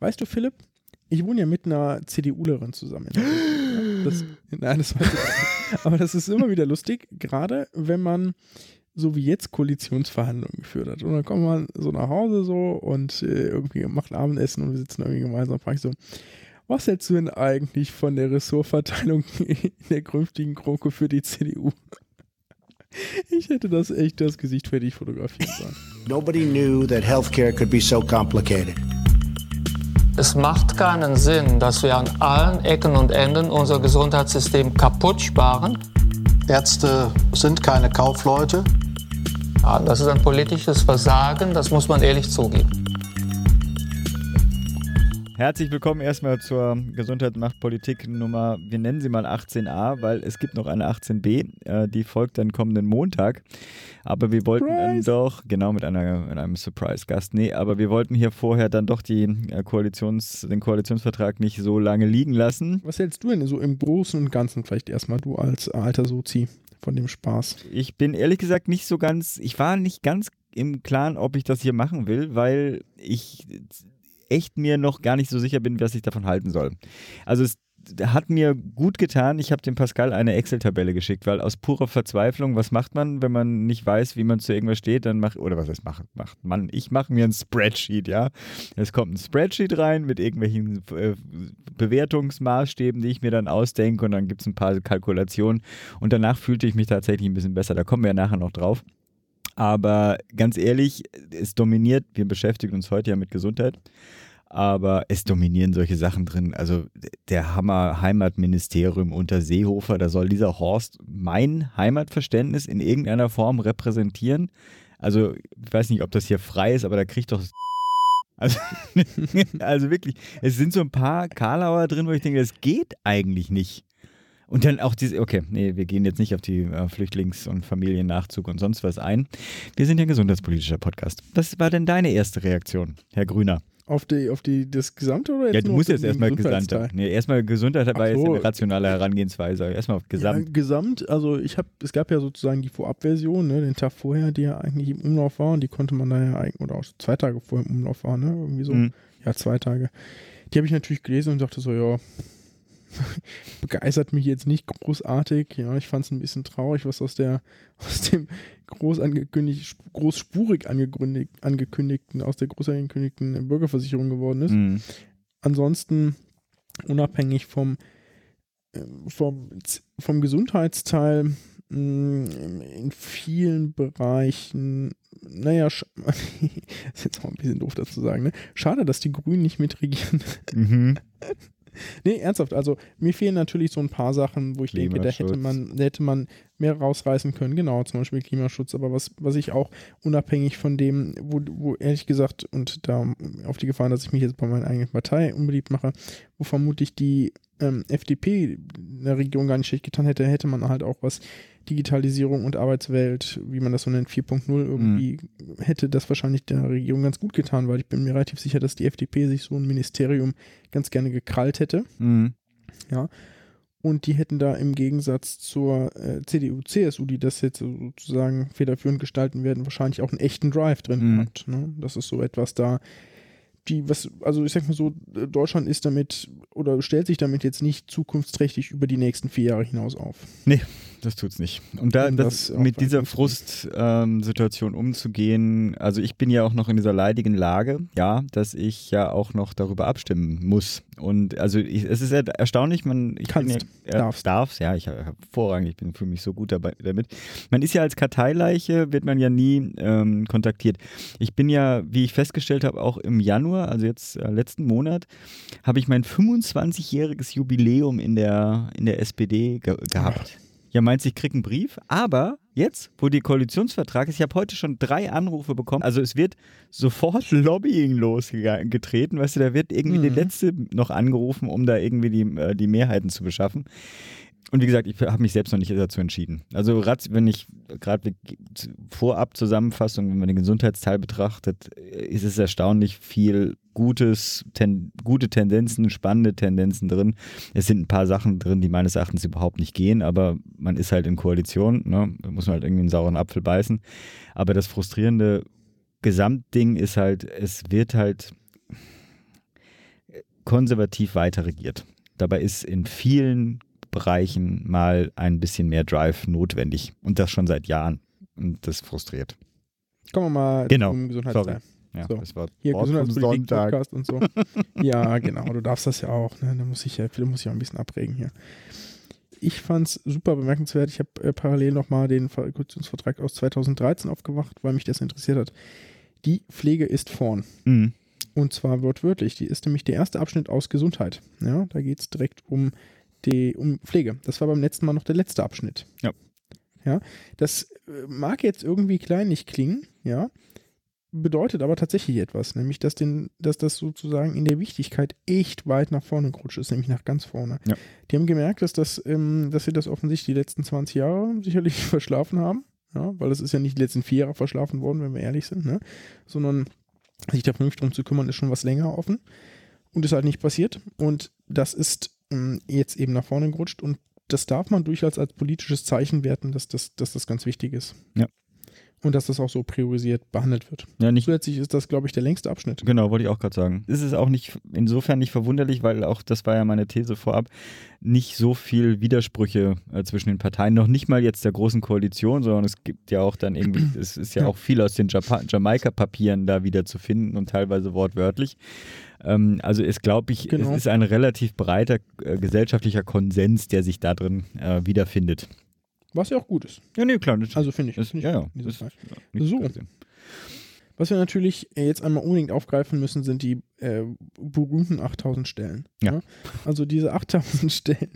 Weißt du, Philipp, ich wohne ja mit einer CDUlerin zusammen. Das, nein, das weiß ich nicht. Aber das ist immer wieder lustig, gerade wenn man so wie jetzt Koalitionsverhandlungen geführt hat. Und dann kommt man so nach Hause so und äh, irgendwie macht Abendessen und wir sitzen irgendwie gemeinsam. Frage ich so, was hältst du denn eigentlich von der Ressortverteilung in der künftigen Kroko für die CDU? Ich hätte das echt das Gesicht fertig fotografieren sollen. Nobody knew that healthcare could be so complicated. Es macht keinen Sinn, dass wir an allen Ecken und Enden unser Gesundheitssystem kaputt sparen. Ärzte sind keine Kaufleute. Ja, das ist ein politisches Versagen, das muss man ehrlich zugeben. Herzlich willkommen erstmal zur Gesundheit macht Politik Nummer, wir nennen sie mal 18a, weil es gibt noch eine 18b, äh, die folgt dann kommenden Montag. Aber wir wollten dann doch, genau mit, einer, mit einem Surprise-Gast, nee, aber wir wollten hier vorher dann doch die, äh, Koalitions, den Koalitionsvertrag nicht so lange liegen lassen. Was hältst du denn so im Großen und Ganzen vielleicht erstmal, du als alter Sozi, von dem Spaß? Ich bin ehrlich gesagt nicht so ganz, ich war nicht ganz im Klaren, ob ich das hier machen will, weil ich echt mir noch gar nicht so sicher bin, was ich davon halten soll. Also es hat mir gut getan. Ich habe dem Pascal eine Excel-Tabelle geschickt, weil aus purer Verzweiflung, was macht man, wenn man nicht weiß, wie man zu irgendwas steht, dann macht, oder was heißt macht, macht man? Ich mache mir ein Spreadsheet, ja. Es kommt ein Spreadsheet rein mit irgendwelchen äh, Bewertungsmaßstäben, die ich mir dann ausdenke und dann gibt es ein paar Kalkulationen und danach fühlte ich mich tatsächlich ein bisschen besser. Da kommen wir ja nachher noch drauf. Aber ganz ehrlich, es dominiert, wir beschäftigen uns heute ja mit Gesundheit, aber es dominieren solche Sachen drin. Also der Hammer Heimatministerium unter Seehofer, da soll dieser Horst mein Heimatverständnis in irgendeiner Form repräsentieren. Also ich weiß nicht, ob das hier frei ist, aber da kriegt doch also, also wirklich, es sind so ein paar Karlauer drin, wo ich denke, das geht eigentlich nicht. Und dann auch diese, okay, nee, wir gehen jetzt nicht auf die äh, Flüchtlings- und Familiennachzug und sonst was ein. Wir sind ja ein gesundheitspolitischer Podcast. Was war denn deine erste Reaktion, Herr Grüner? Auf die, auf die, das Gesamte oder jetzt Ja, du musst jetzt erstmal Gesamt. Nee, erstmal Gesundheit war so. eine rationale Herangehensweise. Erstmal auf Gesamt. Ja, Gesamt, also ich habe, es gab ja sozusagen die Vorabversion, ne, den Tag vorher, die ja eigentlich im Umlauf war und die konnte man da ja eigentlich, oder auch zwei Tage vorher im Umlauf war, ne, irgendwie so, mhm. ja, zwei Tage. Die habe ich natürlich gelesen und dachte so, ja, begeistert mich jetzt nicht großartig. Ja, ich fand es ein bisschen traurig, was aus der aus dem groß angekündigt, großspurig angekündigt, angekündigten, aus der groß angekündigten Bürgerversicherung geworden ist. Mhm. Ansonsten unabhängig vom äh, vom, vom Gesundheitsteil mm, in vielen Bereichen, naja, ist jetzt auch ein bisschen doof dazu sagen, ne? Schade, dass die Grünen nicht mitregieren. Mhm. Nee, ernsthaft. Also mir fehlen natürlich so ein paar Sachen, wo ich denke, da hätte man, da hätte man mehr rausreißen können. Genau, zum Beispiel Klimaschutz. Aber was, was ich auch unabhängig von dem, wo, wo ehrlich gesagt, und da auf die Gefahr, dass ich mich jetzt bei meiner eigenen Partei unbeliebt mache, wo vermutlich die ähm, FDP in der Regierung gar nicht schlecht getan hätte, hätte man halt auch was Digitalisierung und Arbeitswelt, wie man das so nennt, 4.0 irgendwie, mhm. hätte das wahrscheinlich der Regierung ganz gut getan, weil ich bin mir relativ sicher, dass die FDP sich so ein Ministerium ganz gerne gekrallt hätte. Mhm. Ja. Und die hätten da im Gegensatz zur äh, CDU, CSU, die das jetzt sozusagen federführend gestalten werden, wahrscheinlich auch einen echten Drive drin mhm. gehabt. Ne? Das ist so etwas da, die, was, also ich sag mal so, Deutschland ist damit oder stellt sich damit jetzt nicht zukunftsträchtig über die nächsten vier Jahre hinaus auf. Nee, das tut's nicht. Und da das, mit dieser Frustsituation ähm, umzugehen, also ich bin ja auch noch in dieser leidigen Lage, ja, dass ich ja auch noch darüber abstimmen muss. Und also ich, es ist erstaunlich, man ich Kannst, ja, darfst. darf's, ja, ich habe hervorragend, ich bin fühle mich so gut dabei damit. Man ist ja als Karteileiche, wird man ja nie ähm, kontaktiert. Ich bin ja, wie ich festgestellt habe, auch im Januar, also jetzt äh, letzten Monat, habe ich mein 25-jähriges Jubiläum in der, in der SPD ge gehabt. Ach ja, meinst du, ich krieg einen Brief? Aber jetzt, wo die Koalitionsvertrag ist, ich habe heute schon drei Anrufe bekommen. Also es wird sofort Lobbying losgetreten. Weißt du, da wird irgendwie mhm. der Letzte noch angerufen, um da irgendwie die, äh, die Mehrheiten zu beschaffen. Und wie gesagt, ich habe mich selbst noch nicht dazu entschieden. Also wenn ich gerade vorab Zusammenfassung, wenn man den Gesundheitsteil betrachtet, ist es erstaunlich viel Gutes, ten, gute Tendenzen, spannende Tendenzen drin. Es sind ein paar Sachen drin, die meines Erachtens überhaupt nicht gehen, aber man ist halt in Koalition, ne? da muss man halt irgendwie einen sauren Apfel beißen. Aber das frustrierende Gesamtding ist halt, es wird halt konservativ weiter regiert. Dabei ist in vielen Bereichen mal ein bisschen mehr Drive notwendig und das schon seit Jahren. Und das frustriert. Kommen wir mal Genau. zum Gesundheitsteil. Ja, So. das war Hier Gesundheitspolitik. Podcast und so. ja, genau, du darfst das ja auch. Ne? Da muss ich ja, muss ich auch ein bisschen abregen hier. Ich fand es super bemerkenswert. Ich habe äh, parallel nochmal den Ver- Koalitionsvertrag aus 2013 aufgemacht, weil mich das interessiert hat. Die Pflege ist vorn. Mhm. Und zwar wortwörtlich. Die ist nämlich der erste Abschnitt aus Gesundheit. Ja, da geht es direkt um, die, um Pflege. Das war beim letzten Mal noch der letzte Abschnitt. Ja. Ja, das äh, mag jetzt irgendwie kleinlich klingen, ja, bedeutet aber tatsächlich etwas, nämlich dass, den, dass das sozusagen in der Wichtigkeit echt weit nach vorne gerutscht ist, nämlich nach ganz vorne. Ja. Die haben gemerkt, dass, das, ähm, dass sie das offensichtlich die letzten 20 Jahre sicherlich verschlafen haben, ja, weil das ist ja nicht die letzten vier Jahre verschlafen worden, wenn wir ehrlich sind, ne? sondern sich da vernünftig drum zu kümmern, ist schon was länger offen und ist halt nicht passiert und das ist jetzt eben nach vorne gerutscht und das darf man durchaus als politisches Zeichen werten, dass das, dass das ganz wichtig ist. Ja. Und dass das auch so priorisiert behandelt wird. Ja, nicht Zusätzlich ist das, glaube ich, der längste Abschnitt. Genau, wollte ich auch gerade sagen. Es ist auch nicht, insofern nicht verwunderlich, weil auch, das war ja meine These vorab, nicht so viel Widersprüche äh, zwischen den Parteien, noch nicht mal jetzt der großen Koalition, sondern es gibt ja auch dann irgendwie, es ist ja Ja. auch viel aus den Jamaika-Papieren da wieder zu finden und teilweise wortwörtlich. Ähm, also ist, glaube ich, Genau. es ist ein relativ breiter äh, gesellschaftlicher Konsens, der sich da drin äh, wiederfindet. Was ja auch gut ist. Ja, nee, klar. Das, Also finde ich. das, finde ich ja, ja. Das, ja, So. Was wir natürlich jetzt einmal unbedingt aufgreifen müssen, sind die äh, berühmten 8000 Stellen. Ja. Also diese 8000 Stellen,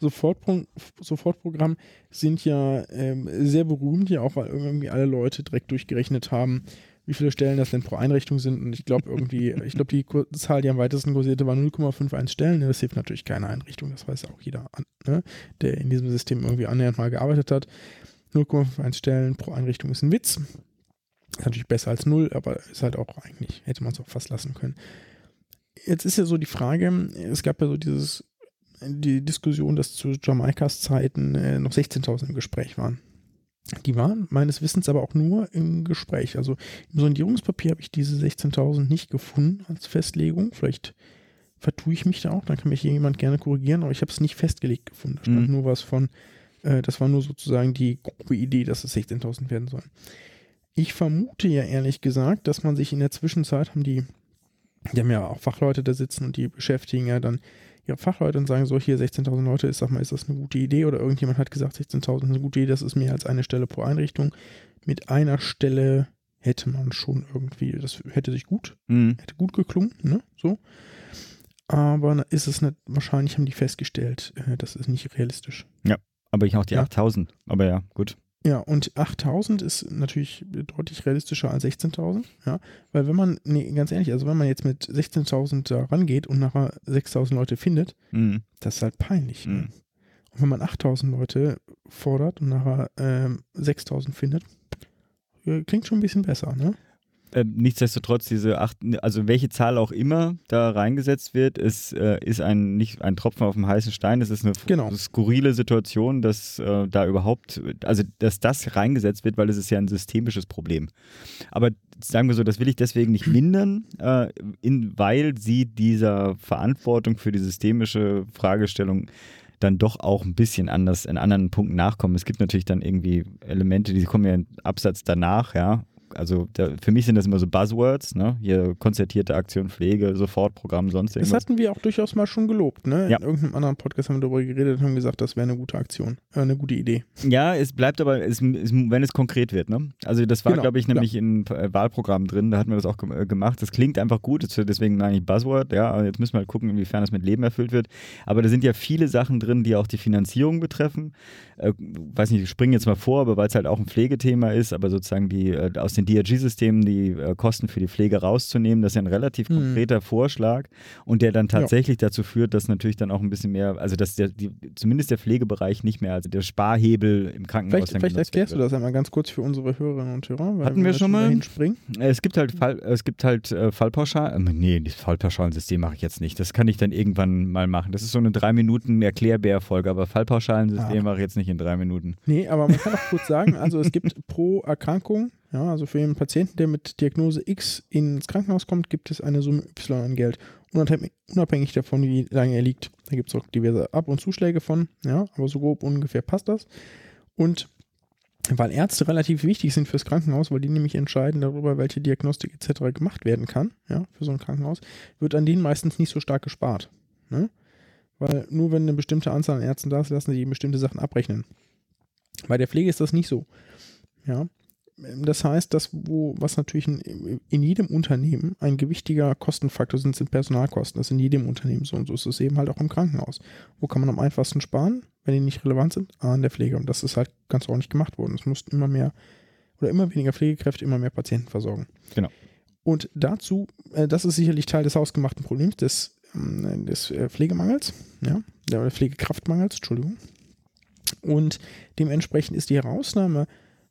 Sofortpro Sofortprogramm, sind ja ähm, sehr berühmt, ja auch, weil irgendwie alle Leute direkt durchgerechnet haben, wie viele Stellen das denn pro Einrichtung sind. Und ich glaube irgendwie, ich glaube, die Zahl, die am weitesten kursierte, war 0,51 Stellen. Das hilft natürlich keine Einrichtung, das weiß auch jeder, ne, der in diesem System irgendwie annähernd mal gearbeitet hat. 0,51 Stellen pro Einrichtung ist ein Witz. Ist natürlich besser als null, aber ist halt auch eigentlich, hätte man es auch fast lassen können. Jetzt ist ja so die Frage, es gab ja so dieses, die Diskussion, dass zu Jamaikas Zeiten äh, noch 16.000 im Gespräch waren. Die waren meines Wissens aber auch nur im Gespräch. Also im Sondierungspapier habe ich diese 16.000 nicht gefunden als Festlegung. Vielleicht vertue ich mich da auch, dann kann mich hier jemand gerne korrigieren, aber ich habe es nicht festgelegt gefunden. Da stand Mhm. nur was von, äh, das war nur sozusagen die grobe Idee, dass es 16.000 werden sollen. Ich vermute ja ehrlich gesagt, dass man sich in der Zwischenzeit haben die, die haben ja auch Fachleute da sitzen und die beschäftigen ja dann ihre Fachleute und sagen so, hier 16.000 Leute, ich sag mal, ist das eine gute Idee? Oder irgendjemand hat gesagt, 16.000 ist eine gute Idee, das ist mehr als eine Stelle pro Einrichtung. Mit einer Stelle hätte man schon irgendwie, das hätte sich gut, Mhm. hätte gut geklungen, ne, so. Aber ist es nicht, wahrscheinlich haben die festgestellt, äh, das ist nicht realistisch. Aber ich auch die Ja. 8000. Aber ja, gut. Ja, und 8000 ist natürlich deutlich realistischer als 16.000, ja, weil wenn man, nee, ganz ehrlich, also wenn man jetzt mit 16.000 da rangeht und nachher 6.000 Leute findet, Mhm. das ist halt peinlich. Ne? Mhm. Und wenn man 8.000 Leute fordert und nachher ähm, 6.000 findet, äh, klingt schon ein bisschen besser, ne? Ähm, nichtsdestotrotz, diese acht, also welche Zahl auch immer da reingesetzt wird, ist, äh, ist ein, nicht ein Tropfen auf dem heißen Stein. Es ist eine Genau. skurrile Situation, dass äh, da überhaupt, also dass das reingesetzt wird, weil es ist ja ein systemisches Problem. Aber sagen wir so, das will ich deswegen nicht mindern, äh, in, weil sie dieser Verantwortung für die systemische Fragestellung dann doch auch ein bisschen anders in anderen Punkten nachkommen. Es gibt natürlich dann irgendwie Elemente, die kommen ja im Absatz danach, ja. Also da, für mich sind das immer so Buzzwords, ne? Hier konzertierte Aktion Pflege, Sofortprogramm, sonst Das irgendwas. hatten wir auch durchaus mal schon gelobt, ne? Ja. In irgendeinem anderen Podcast haben wir darüber geredet und haben gesagt, das wäre eine gute Aktion, äh, eine gute Idee. Ja, es bleibt aber, es, es, wenn es konkret wird, ne? Also das war, Genau, glaube ich, nämlich in äh, Wahlprogrammen drin, da hatten wir das auch äh, gemacht. Das klingt einfach gut, das, deswegen meine ich Buzzword, ja, aber jetzt müssen wir halt gucken, inwiefern das mit Leben erfüllt wird. Aber da sind ja viele Sachen drin, die auch die Finanzierung betreffen. Äh, weiß nicht, ich springe jetzt mal vor, aber weil es halt auch ein Pflegethema ist, aber sozusagen die äh, aus den DRG-Systemen die äh, Kosten für die Pflege rauszunehmen, das ist ja ein relativ Mhm. konkreter Vorschlag und der dann tatsächlich dazu führt, dass natürlich dann auch ein bisschen mehr, also dass der, die, zumindest der Pflegebereich nicht mehr, also der Sparhebel im Krankenhaus Vielleicht, vielleicht erklärst du wird. das einmal ganz kurz für unsere Hörerinnen und Hörer. Hatten wir da schon mal? dahin springen. Äh, Es gibt halt Fall, es gibt halt äh, Fallpauschal. Äh, nee, das Fallpauschalensystem mache ich jetzt nicht. Das kann ich dann irgendwann mal machen. Das ist so eine drei Minuten Erklärbär-Folge, aber Fallpauschalensystem Ah. mache ich jetzt nicht in drei Minuten. Nee, aber man kann auch kurz sagen, also es gibt pro Erkrankung, Ja, also für jeden Patienten, der mit Diagnose X ins Krankenhaus kommt, gibt es eine Summe Y an Geld. Unabhängig davon, wie lange er liegt. Da gibt es auch diverse Ab- und Zuschläge von, ja, aber so grob ungefähr passt das. Und weil Ärzte relativ wichtig sind fürs Krankenhaus, weil die nämlich entscheiden darüber, welche Diagnostik etc. gemacht werden kann, ja, für so ein Krankenhaus, wird an denen meistens nicht so stark gespart. Ne? Weil nur wenn eine bestimmte Anzahl an Ärzten da ist, lassen sie eben bestimmte Sachen abrechnen. Bei der Pflege ist das nicht so. Ja. Das heißt, dass wo, was natürlich in, in, jedem Unternehmen ein gewichtiger Kostenfaktor sind, sind Personalkosten. Das ist in jedem Unternehmen so und so ist es eben halt auch im Krankenhaus. Wo kann man am einfachsten sparen, wenn die nicht relevant sind? Ah, an der Pflege. Und das ist halt ganz ordentlich gemacht worden. Es mussten immer mehr oder immer weniger Pflegekräfte, immer mehr Patienten versorgen. Genau. Und dazu, äh, das ist sicherlich Teil des hausgemachten Problems des, äh, des äh, Pflegemangels, ja, der Pflegekraftmangels, Entschuldigung. Und dementsprechend ist die Herausnahme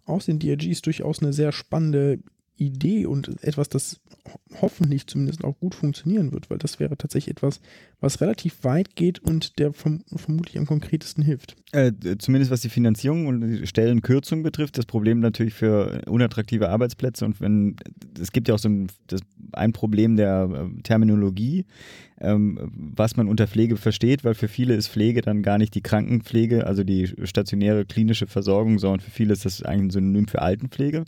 aus den DRGs durchaus eine sehr spannende Idee und etwas, das hoffentlich zumindest auch gut funktionieren wird, weil das wäre tatsächlich etwas, was relativ weit geht und der verm vermutlich am konkretesten hilft. Äh, zumindest was die Finanzierung und die Stellenkürzung betrifft, das Problem natürlich für unattraktive Arbeitsplätze und wenn es gibt ja auch so ein, das, ein Problem der äh, Terminologie, ähm, was man unter Pflege versteht, weil für viele ist Pflege dann gar nicht die Krankenpflege, also die stationäre klinische Versorgung, sondern für viele ist das eigentlich ein Synonym für Altenpflege.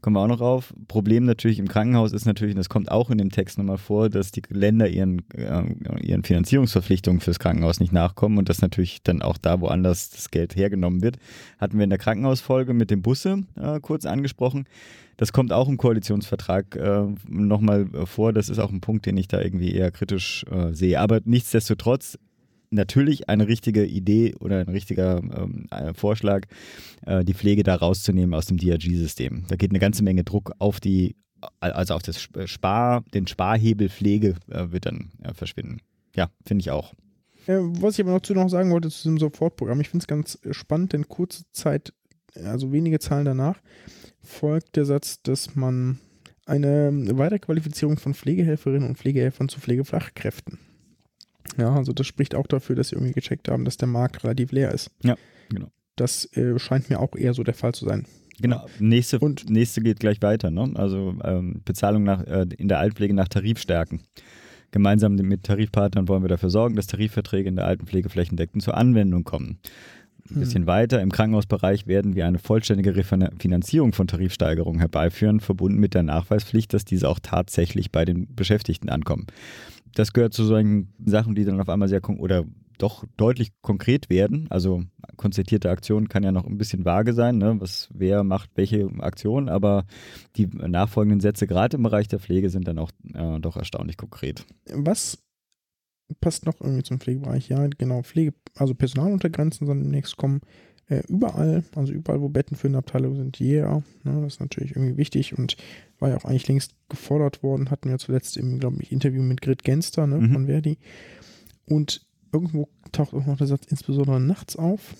Kommen wir auch noch auf. Problem natürlich im Krankenhaus ist natürlich, und das kommt auch in dem Text nochmal vor, dass die Länder ihren, äh, ihren Finanzierungsverpflichtungen fürs Krankenhaus nicht nachkommen und das natürlich dann auch da woanders das Geld hergenommen wird. Hatten wir in der Krankenhausfolge mit dem Busse äh, kurz angesprochen. Das kommt auch im Koalitionsvertrag äh, nochmal äh, vor. Das ist auch ein Punkt, den ich da irgendwie eher kritisch äh, sehe. Aber nichtsdestotrotz natürlich eine richtige Idee oder ein richtiger ähm, äh, Vorschlag, äh, die Pflege da rauszunehmen aus dem DRG-System. Da geht eine ganze Menge Druck auf die, also auf das Spar, den Sparhebel Pflege äh, wird dann äh, verschwinden. Ja, finde ich auch. was ich aber noch zu noch sagen wollte zu diesem Sofortprogramm, ich finde es ganz spannend, denn kurze Zeit, also wenige Zahlen danach, folgt der Satz, dass man eine Weiterqualifizierung von Pflegehelferinnen und Pflegehelfern zu Pflegefachkräften. Ja, also das spricht auch dafür, dass sie irgendwie gecheckt haben, dass der Markt relativ leer ist. Ja, genau. Das äh, scheint mir auch eher so der Fall zu sein. Genau, nächste, und, nächste geht gleich weiter. Ne? Also ähm, Bezahlung nach, äh, in der Altenpflege nach Tarif stärken. Gemeinsam mit Tarifpartnern wollen wir dafür sorgen, dass Tarifverträge in der Altenpflege flächendeckend zur Anwendung kommen. Ein bisschen weiter, im Krankenhausbereich werden wir eine vollständige Refinanzierung von Tarifsteigerungen herbeiführen, verbunden mit der Nachweispflicht, dass diese auch tatsächlich bei den Beschäftigten ankommen. Das gehört zu solchen Sachen, die dann auf einmal sehr oder doch deutlich konkret werden. Also konzertierte Aktion kann ja noch ein bisschen vage sein, ne? was wer macht welche Aktion, aber die nachfolgenden Sätze gerade im Bereich der Pflege sind dann auch äh, doch erstaunlich konkret. Was passt noch irgendwie zum Pflegebereich. Ja, genau, Pflege, also Personaluntergrenzen sollen demnächst kommen. Äh, überall, also überall, wo Betten für eine Abteilung sind, yeah. Ne, das ist natürlich irgendwie wichtig und war ja auch eigentlich längst gefordert worden. Hatten wir zuletzt im, glaube ich, Interview mit Grit Genster ne, mhm. von Verdi. Und irgendwo taucht auch noch der Satz insbesondere nachts auf.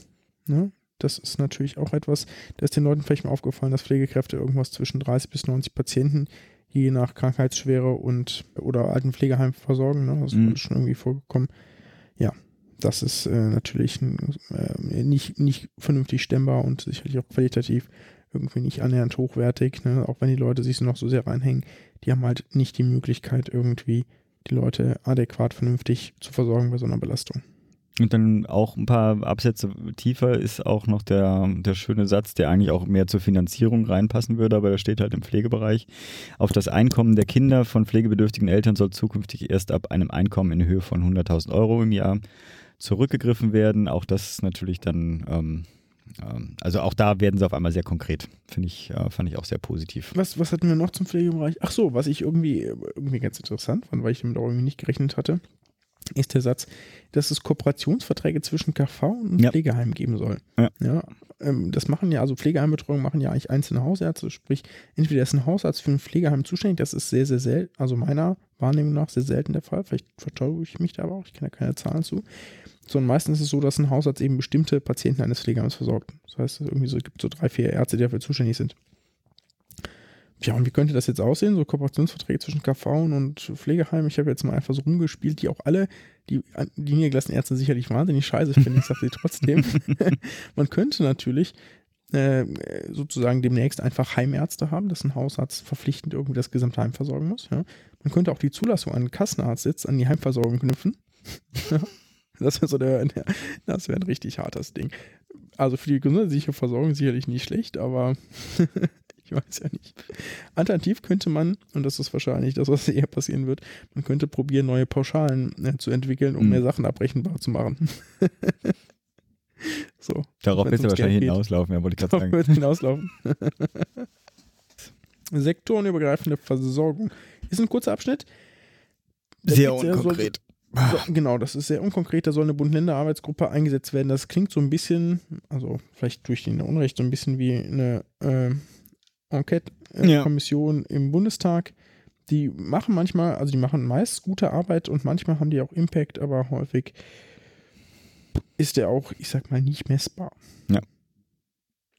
Ne? Das ist natürlich auch etwas, da ist den Leuten vielleicht mal aufgefallen, dass Pflegekräfte irgendwas zwischen 30 bis 90 Patienten je nach Krankheitsschwere und oder Altenpflegeheim versorgen. Ne? Das mhm. ist schon irgendwie vorgekommen. Ja, das ist äh, natürlich äh, nicht, nicht vernünftig stemmbar und sicherlich auch qualitativ irgendwie nicht annähernd hochwertig, ne? auch wenn die Leute sich noch so sehr reinhängen. Die haben halt nicht die Möglichkeit, irgendwie die Leute adäquat vernünftig zu versorgen bei so einer Belastung. Und dann auch ein paar Absätze tiefer ist auch noch der, der schöne Satz, der eigentlich auch mehr zur Finanzierung reinpassen würde, aber der steht halt im Pflegebereich. Auf das Einkommen der Kinder von pflegebedürftigen Eltern soll zukünftig erst ab einem Einkommen in Höhe von 100.000 Euro im Jahr zurückgegriffen werden. Auch das ist natürlich dann, ähm, ähm, also auch da werden sie auf einmal sehr konkret. Finde ich, äh, fand ich auch sehr positiv. Was, was hatten wir noch zum Pflegebereich? Ach so, was ich irgendwie, irgendwie ganz interessant fand, weil ich damit auch irgendwie nicht gerechnet hatte ist der Satz, dass es Kooperationsverträge zwischen KV und ja. Pflegeheimen geben soll. Ja. ja ähm, das machen ja, also Pflegeheimbetreuung machen ja eigentlich einzelne Hausärzte, sprich, entweder ist ein Hausarzt für ein Pflegeheim zuständig, das ist sehr, sehr selten, also meiner Wahrnehmung nach sehr selten der Fall, vielleicht vertraue ich mich da aber auch, ich kenne ja keine Zahlen zu, sondern meistens ist es so, dass ein Hausarzt eben bestimmte Patienten eines Pflegeheims versorgt. Das heißt, es irgendwie so, es gibt so drei, vier Ärzte, die dafür zuständig sind. Ja, und wie könnte das jetzt aussehen? So Kooperationsverträge zwischen KV und Pflegeheim. Ich habe jetzt mal einfach so rumgespielt, die auch alle, die, die niedergelassenen Ärzte sicherlich wahnsinnig scheiße finden. Ich sage sie trotzdem. Man könnte natürlich äh, sozusagen demnächst einfach Heimärzte haben, dass ein Hausarzt verpflichtend irgendwie das gesamte Heim versorgen muss. Ja. Man könnte auch die Zulassung an den Kassenarztsitz an die Heimversorgung knüpfen. das wäre so der, der das wäre ein richtig hartes Ding. Also für die gesundheitliche Versorgung sicherlich nicht schlecht, aber ich weiß ja nicht. Alternativ könnte man, und das ist wahrscheinlich das, was eher passieren wird, man könnte probieren, neue Pauschalen äh, zu entwickeln, um Mhm. mehr Sachen abrechenbar zu machen. so. Darauf wird es wahrscheinlich geht. hinauslaufen, ja, wollte ich gerade Darauf sagen. wird hinauslaufen. Sektorenübergreifende Versorgung. Ist ein kurzer Abschnitt. Da Sehr unkonkret. So, genau, das ist sehr unkonkret. Da soll eine Bund-Länder-Arbeitsgruppe eingesetzt werden. Das klingt so ein bisschen, also vielleicht durch den Unrecht, so ein bisschen wie eine äh, Ja. Enquete-Kommission im Bundestag. Die machen manchmal, also die machen meist gute Arbeit und manchmal haben die auch Impact, aber häufig ist der auch, ich sag mal, nicht messbar. Ja.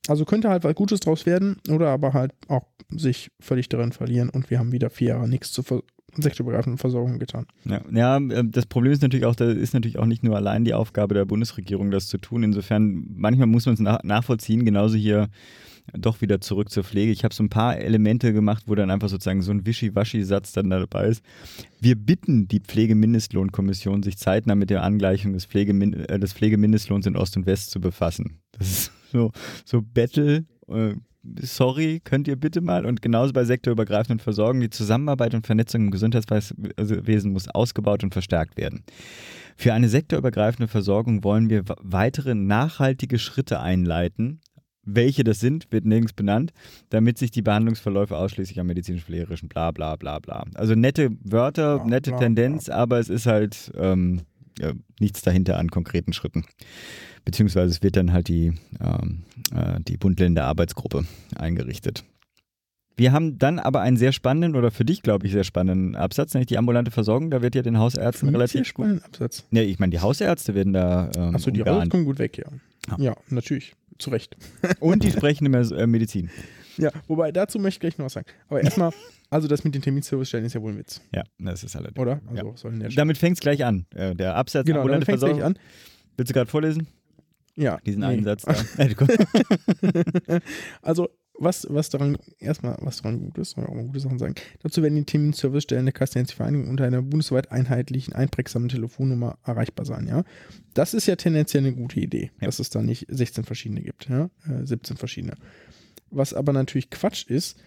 Also könnte halt was Gutes draus werden oder aber halt auch sich völlig darin verlieren und wir haben wieder vier Jahre nichts zur Ver sektorübergreifenden Versorgung getan. Ja, ja, äh, das Problem ist natürlich auch, da ist natürlich auch nicht nur allein die Aufgabe der Bundesregierung, das zu tun. Insofern, manchmal muss man es nach, nachvollziehen, genauso hier doch wieder zurück zur Pflege. Ich habe so ein paar Elemente gemacht, wo dann einfach sozusagen so ein Wischiwaschi-Satz dann dabei ist. Wir bitten die Pflegemindestlohnkommission, sich zeitnah mit der Angleichung des, Pflegemin äh, des Pflegemindestlohns in Ost und West zu befassen. Das ist so, so Battle. Äh, sorry, könnt ihr bitte mal? Und genauso bei sektorübergreifenden Versorgung, die Zusammenarbeit und Vernetzung im Gesundheitswesen muss ausgebaut und verstärkt werden. Für eine sektorübergreifende Versorgung wollen wir weitere nachhaltige Schritte einleiten. Welche das sind, wird nirgends benannt, damit sich die Behandlungsverläufe ausschließlich am medizinisch-pflegerischen bla bla bla bla. Also nette Wörter, Bla, nette bla, Tendenz, aber es ist halt ähm, ja, nichts dahinter an konkreten Schritten. Beziehungsweise es wird dann halt die, ähm, äh, die Bund-Länder-Arbeitsgruppe eingerichtet. Wir haben dann aber einen sehr spannenden oder für dich, glaube ich, sehr spannenden Absatz, nämlich die ambulante Versorgung. Da wird ja den Hausärzten relativ gut. Absatz. Ja, ich meine, die Hausärzte werden da ähm, Achso, die. Rollen kommen gut weg, ja. Ja. Ja, natürlich. Zu Recht. Und die sprechende äh, Medizin. Ja, wobei dazu möchte ich gleich noch was sagen. Aber erstmal, also das mit den Terminservicestellen ist ja wohl ein Witz, Ja, das ist allerdings. oder? Ja. Also der Damit fängt es gleich an. Äh, der Absatz Genau, dann ambulante fängt es gleich Versorgung. an. Willst du gerade vorlesen? Ja. Diesen nee. einen Satz da. Äh, Also, was, was daran, erstmal, was daran gut ist, soll ich auch mal gute Sachen sagen. Dazu werden die Terminservicestellen der Kassenärztlichen Vereinigung unter einer bundesweit einheitlichen, einprägsamen Telefonnummer erreichbar sein, ja. Das ist ja tendenziell eine gute Idee, Ja. dass es da nicht 16 verschiedene gibt, ja, äh, 17 verschiedene. Was aber natürlich Quatsch ist,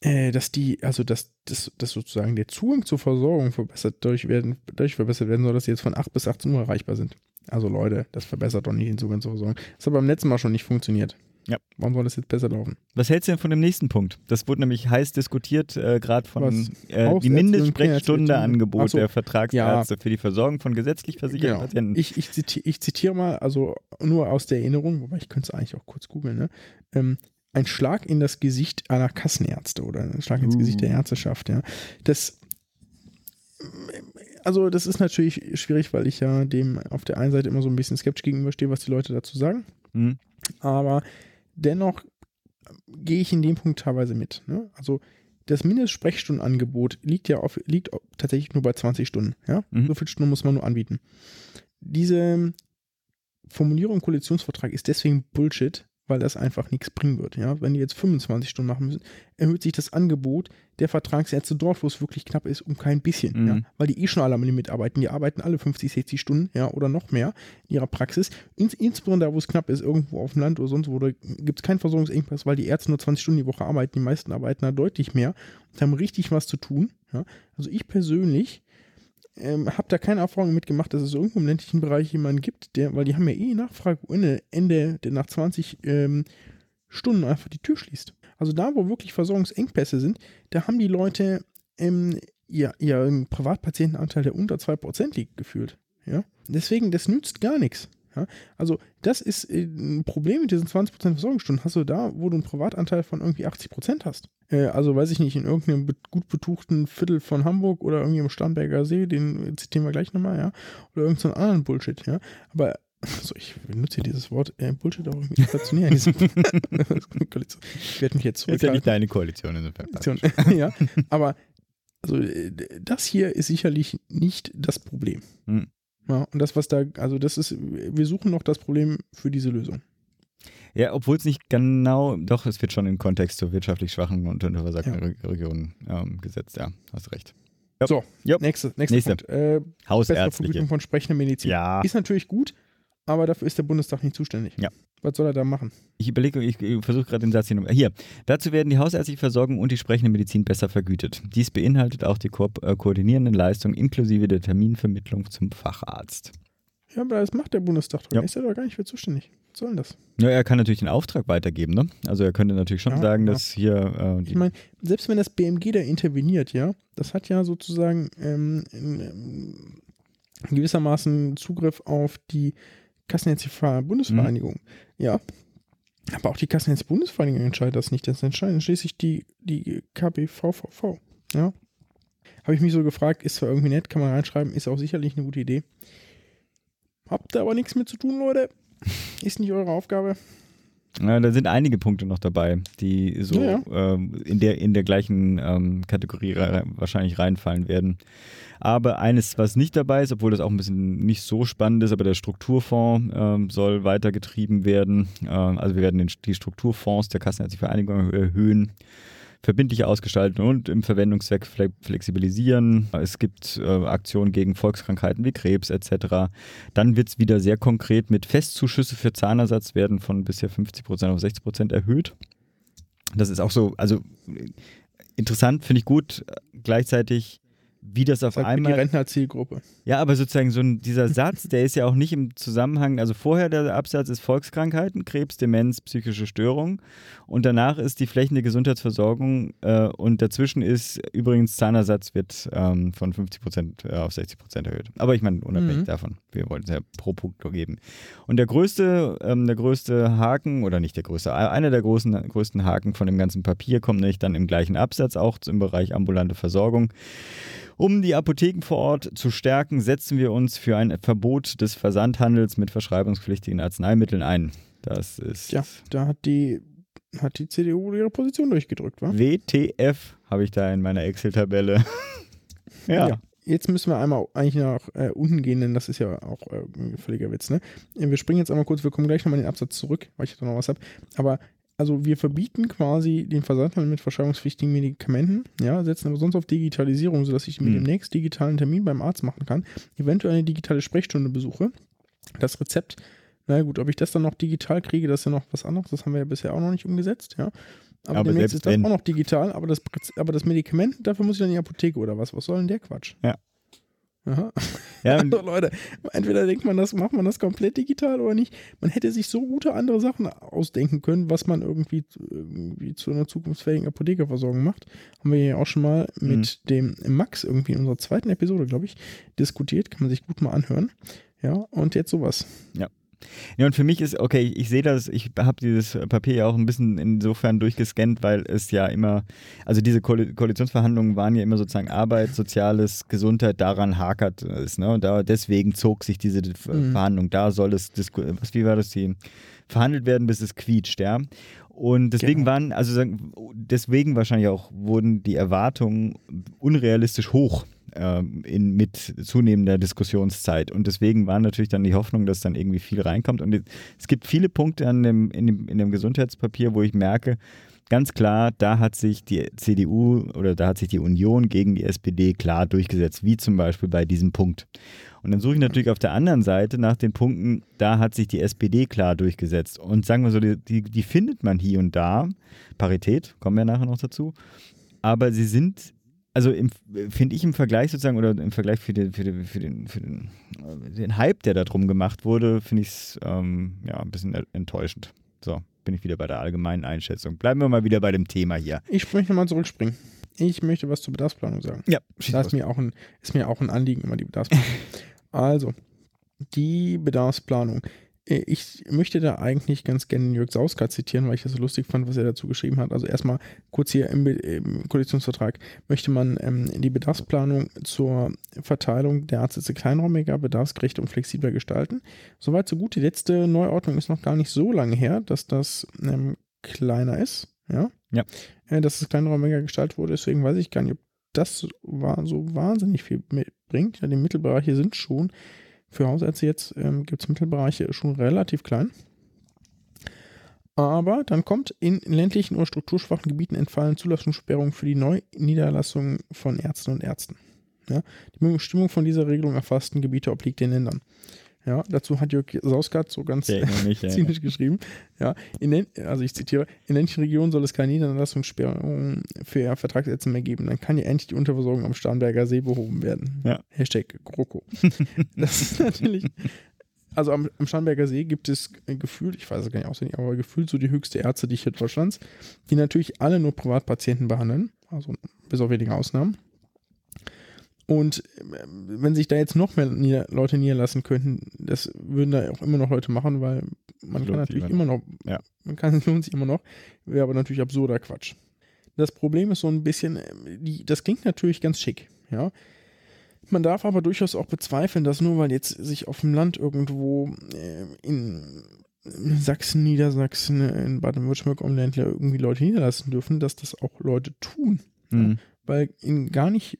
äh, dass die, also dass, dass, dass sozusagen der Zugang zur Versorgung verbessert dadurch, werden, dadurch verbessert werden soll, dass sie jetzt von 8 bis 18 Uhr erreichbar sind. Also Leute, das verbessert doch nicht den Zugang zur Versorgung. Das hat beim letzten Mal schon nicht funktioniert. Ja. Warum soll das jetzt besser laufen? Was hältst du denn von dem nächsten Punkt? Das wurde nämlich heiß diskutiert, äh, gerade von äh, die und Mindestsprechstunde-Angebot so. der Vertragsärzte für die Versorgung von gesetzlich versicherten Genau. Patienten. Ich, ich, ziti ich zitiere mal, also nur aus der Erinnerung, wobei ich könnte es eigentlich auch kurz googeln, ne? Ähm, ein Schlag in das Gesicht einer Kassenärzte oder ein Schlag ins Uh. Gesicht der Ärzteschaft, ja. Das, also das ist natürlich schwierig, weil ich ja dem auf der einen Seite immer so ein bisschen skeptisch gegenüberstehe, was die Leute dazu sagen. Hm? aber dennoch gehe ich in dem Punkt teilweise mit. Ne? Also das Mindestsprechstundenangebot liegt ja auf, liegt tatsächlich nur bei 20 Stunden. Ja? Mhm. So viele Stunden muss man nur anbieten. Diese Formulierung im Koalitionsvertrag ist deswegen Bullshit, weil das einfach nichts bringen wird. Ja? Wenn die jetzt 25 Stunden machen müssen, erhöht sich das Angebot der Vertragsärzte dort, wo es wirklich knapp ist, um kein bisschen. Mhm. Ja? Weil die eh schon alle am Limit arbeiten. Die arbeiten alle 50, 60 Stunden ja, oder noch mehr in ihrer Praxis. Ins, insbesondere da, wo es knapp ist, irgendwo auf dem Land oder sonst wo, da gibt es keinen Versorgungsengpass, weil die Ärzte nur 20 Stunden die Woche arbeiten. Die meisten arbeiten da deutlich mehr und haben richtig was zu tun. Ja? Also ich persönlich ähm, habe da keine Erfahrung mitgemacht, dass es irgendwo im ländlichen Bereich jemanden gibt, der, weil die haben ja eh Nachfrage ohne Ende, der nach 20 ähm, Stunden einfach die Tür schließt. Also da, wo wirklich Versorgungsengpässe sind, da haben die Leute ähm, ihr, ihren Privatpatientenanteil, der unter 2% liegt, gefühlt. Ja? Deswegen, das nützt gar nichts. Ja? Also das ist äh, ein Problem mit diesen 20% Versorgungsstunden. Hast du da, wo du einen Privatanteil von irgendwie 80% hast. Äh, also weiß ich nicht, in irgendeinem gut betuchten Viertel von Hamburg oder irgendwie im Starnberger See, den zitieren wir gleich nochmal, ja. Oder irgendeinen anderen Bullshit, ja. Aber also ich benutze hier dieses Wort äh, Bullshit auch irgendwie inflationär. in diesem- ich werde mich jetzt Ist ja zurückhalten. nicht deine Koalition insofern. Aktion. ja, aber also äh, das hier ist sicherlich nicht das Problem. Hm. Ja, und das, was da, also das ist, wir suchen noch das Problem für diese Lösung. Ja, obwohl es nicht genau, doch, es wird schon im Kontext zur wirtschaftlich schwachen und unterversagten ja. Regionen ähm, gesetzt, ja, hast recht. Yep. So, yep. nächste, nächste, nächste. Punkt. Äh, Hausärztliche. Vergütung von sprechender Medizin. Ja. Ist natürlich gut, aber dafür ist der Bundestag nicht zuständig. Ja. Was soll er da machen? Ich überlege, ich versuche gerade den Satz hier. Hier. Dazu werden die hausärztliche Versorgung und die sprechende Medizin besser vergütet. Dies beinhaltet auch die ko äh, koordinierenden Leistungen inklusive der Terminvermittlung zum Facharzt. Ja, aber das macht der Bundestag doch. Ja. Ist er doch gar nicht für zuständig. Was soll denn das? Ja, er kann natürlich den Auftrag weitergeben, ne? Also er könnte natürlich schon ja, sagen, ja. dass hier. Äh, ich meine, selbst wenn das BMG da interveniert, ja, das hat ja sozusagen ähm, ähm, gewissermaßen Zugriff auf die Kassenärztliche Bundesvereinigung. Mhm. Ja. Aber auch die Kassenärztliche Bundesvereinigung entscheidet das nicht. Das entscheidet schließlich die, die KBVVV. Ja. Habe ich mich so gefragt, ist zwar irgendwie nett, kann man reinschreiben, ist auch sicherlich eine gute Idee. Habt ihr aber nichts mit zu tun, Leute. Ist nicht eure Aufgabe. Ja, da sind einige Punkte noch dabei, die so ja, ja. Ähm, in, der, in der gleichen ähm, Kategorie wahrscheinlich reinfallen werden. Aber eines, was nicht dabei ist, obwohl das auch ein bisschen nicht so spannend ist, aber der Strukturfonds ähm, soll weitergetrieben werden. Ähm, also wir werden den, die Strukturfonds der Kassenärztlichen Vereinigung erhöhen verbindlich ausgestalten und im Verwendungszweck flexibilisieren. Es gibt äh, Aktionen gegen Volkskrankheiten wie Krebs etc. Dann wird es wieder sehr konkret mit Festzuschüsse für Zahnersatz werden von bisher 50 Prozent auf 60 Prozent erhöht. Das ist auch so, also interessant, finde ich gut. Gleichzeitig wie das auf einmal. Die Rentnerzielgruppe. Ja, aber sozusagen so ein, dieser Satz, der ist ja auch nicht im Zusammenhang. Also vorher der Absatz ist Volkskrankheiten, Krebs, Demenz, psychische Störungen. Und danach ist die flächende Gesundheitsversorgung. Äh, und dazwischen ist übrigens Zahnersatz wird ähm, von 50 Prozent äh, auf 60 Prozent erhöht. Aber ich meine, unabhängig mhm. davon. Wir wollten es ja pro Punkt geben. Und der größte, ähm, der größte Haken, oder nicht der größte, einer der großen, größten Haken von dem ganzen Papier kommt nämlich dann im gleichen Absatz, auch im Bereich ambulante Versorgung. Um die Apotheken vor Ort zu stärken, setzen wir uns für ein Verbot des Versandhandels mit verschreibungspflichtigen Arzneimitteln ein. Das ist. Ja, da hat die, hat die CDU ihre Position durchgedrückt, wa? WTF habe ich da in meiner Excel-Tabelle. ja. ja. Jetzt müssen wir einmal eigentlich nach äh, unten gehen, denn das ist ja auch äh, völliger Witz. Ne? Wir springen jetzt einmal kurz, wir kommen gleich nochmal in den Absatz zurück, weil ich da noch was habe. Aber also wir verbieten quasi den Versandhandel mit verschreibungspflichtigen Medikamenten, ja, setzen aber sonst auf Digitalisierung, sodass ich mit mhm. demnächst digitalen Termin beim Arzt machen kann, eventuell eine digitale Sprechstunde besuche. Das Rezept, na gut, ob ich das dann noch digital kriege, das ist ja noch was anderes, das haben wir ja bisher auch noch nicht umgesetzt, ja. Aber, aber demnächst ist das auch noch digital, aber das, aber das Medikament, dafür muss ich dann in die Apotheke oder was? Was soll denn der Quatsch? Ja. Aha. Ja, also Leute, entweder denkt man das, macht man das komplett digital oder nicht. Man hätte sich so gute andere Sachen ausdenken können, was man irgendwie, irgendwie zu einer zukunftsfähigen Apothekerversorgung macht. Haben wir ja auch schon mal mhm. mit dem Max irgendwie in unserer zweiten Episode, glaube ich, diskutiert. Kann man sich gut mal anhören. Ja, und jetzt sowas. Ja. Ja, und für mich ist, okay, ich sehe das, ich habe dieses Papier ja auch ein bisschen insofern durchgescannt, weil es ja immer, also diese Ko Koalitionsverhandlungen waren ja immer sozusagen Arbeit, Soziales, Gesundheit, daran hakert es. Ne? Und da, deswegen zog sich diese mhm. Verhandlung. Da soll es, was, wie war das, die verhandelt werden, bis es quietscht, ja. Und deswegen genau. waren, also deswegen wahrscheinlich auch, wurden die Erwartungen unrealistisch hoch ähm, in, mit zunehmender Diskussionszeit. Und deswegen war natürlich dann die Hoffnung, dass dann irgendwie viel reinkommt. Und es gibt viele Punkte an dem, in, dem, in dem Gesundheitspapier, wo ich merke, ganz klar, da hat sich die CDU oder da hat sich die Union gegen die SPD klar durchgesetzt, wie zum Beispiel bei diesem Punkt. Und dann suche ich natürlich auf der anderen Seite nach den Punkten, da hat sich die SPD klar durchgesetzt. Und sagen wir so, die, die, die findet man hier und da. Parität, kommen wir nachher noch dazu. Aber sie sind also finde ich im Vergleich sozusagen, oder im Vergleich für den, für den, für den, für den, äh, den Hype, der da drum gemacht wurde, finde ich es ähm, ja, ein bisschen enttäuschend. So, bin ich wieder bei der allgemeinen Einschätzung. Bleiben wir mal wieder bei dem Thema hier. Ich möchte mal zurückspringen. Ich möchte was zur Bedarfsplanung sagen. Ja, das ist mir, auch ein, ist mir auch ein Anliegen, immer die Bedarfsplanung. also, die Bedarfsplanung ich möchte da eigentlich ganz gerne Jörg Sauska zitieren, weil ich das so lustig fand, was er dazu geschrieben hat. Also erstmal kurz hier im, im Koalitionsvertrag möchte man ähm, die Bedarfsplanung zur Verteilung der Arztsitze kleinräumiger, bedarfsgerechter und flexibler gestalten. Soweit so gut. Die letzte Neuordnung ist noch gar nicht so lange her, dass das ähm, kleiner ist. Ja. ja. Äh, dass es kleinräumiger gestaltet wurde. Deswegen weiß ich gar nicht, ob das war, so wahnsinnig viel mitbringt. Ja, die Mittelbereiche sind schon für Hausärzte jetzt ähm, gibt es Mittelbereiche schon relativ klein. Aber dann kommt in ländlichen oder strukturschwachen Gebieten entfallen Zulassungssperrungen für die Neuniederlassung von Ärzten und Ärzten. Ja, die Bestimmung von dieser Regelung erfassten Gebiete obliegt den Ländern. Ja, dazu hat Jörg Sausgard so ganz mich, ziemlich ja. geschrieben. Ja, in, also ich zitiere, in ländlichen Regionen soll es keine Niederlassungssperrungen für Vertragsärzte mehr geben. Dann kann ja endlich die Unterversorgung am Starnberger See behoben werden. Ja. Hashtag GroKo. das ist natürlich, also am, am Starnberger See gibt es gefühlt, ich weiß es gar nicht auswendig, aber gefühlt so die höchste Ärztedichte Deutschlands, die natürlich alle nur Privatpatienten behandeln, also bis auf wenige Ausnahmen. Und ähm, wenn sich da jetzt noch mehr nieder Leute niederlassen könnten, das würden da auch immer noch Leute machen, weil man kann natürlich immer noch, ja. man kann es lohnt sich immer noch, wäre aber natürlich absurder Quatsch. Das Problem ist so ein bisschen, ähm, die, das klingt natürlich ganz schick, ja. Man darf aber durchaus auch bezweifeln, dass nur weil jetzt sich auf dem Land irgendwo äh, in Sachsen, Niedersachsen, in Baden-Württemberg und Ländler irgendwie Leute niederlassen dürfen, dass das auch Leute tun. Mhm. Ja, weil in gar nicht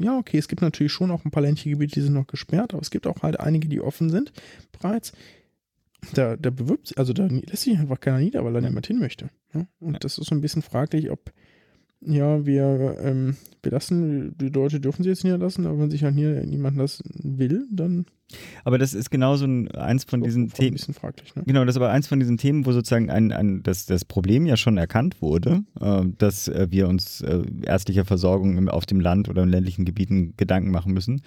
ja, okay, es gibt natürlich schon auch ein paar ländliche Gebiete, die sind noch gesperrt, aber es gibt auch halt einige, die offen sind bereits. Da, da bewirbt sich, also da lässt sich einfach keiner nieder, weil er niemand hin möchte. Ja? Und das ist so ein bisschen fraglich, ob, ja, wir, ähm, wir lassen, die Leute dürfen sie jetzt niederlassen, aber wenn sich halt hier niemand lassen will, dann aber das ist genau so ein, eins von diesen Themen. Ein bisschen fraglich, ne? Genau, das ist aber eins von diesen Themen, wo sozusagen ein, ein, das, das Problem ja schon erkannt wurde, äh, dass äh, wir uns äh, ärztlicher Versorgung im, auf dem Land oder in ländlichen Gebieten Gedanken machen müssen,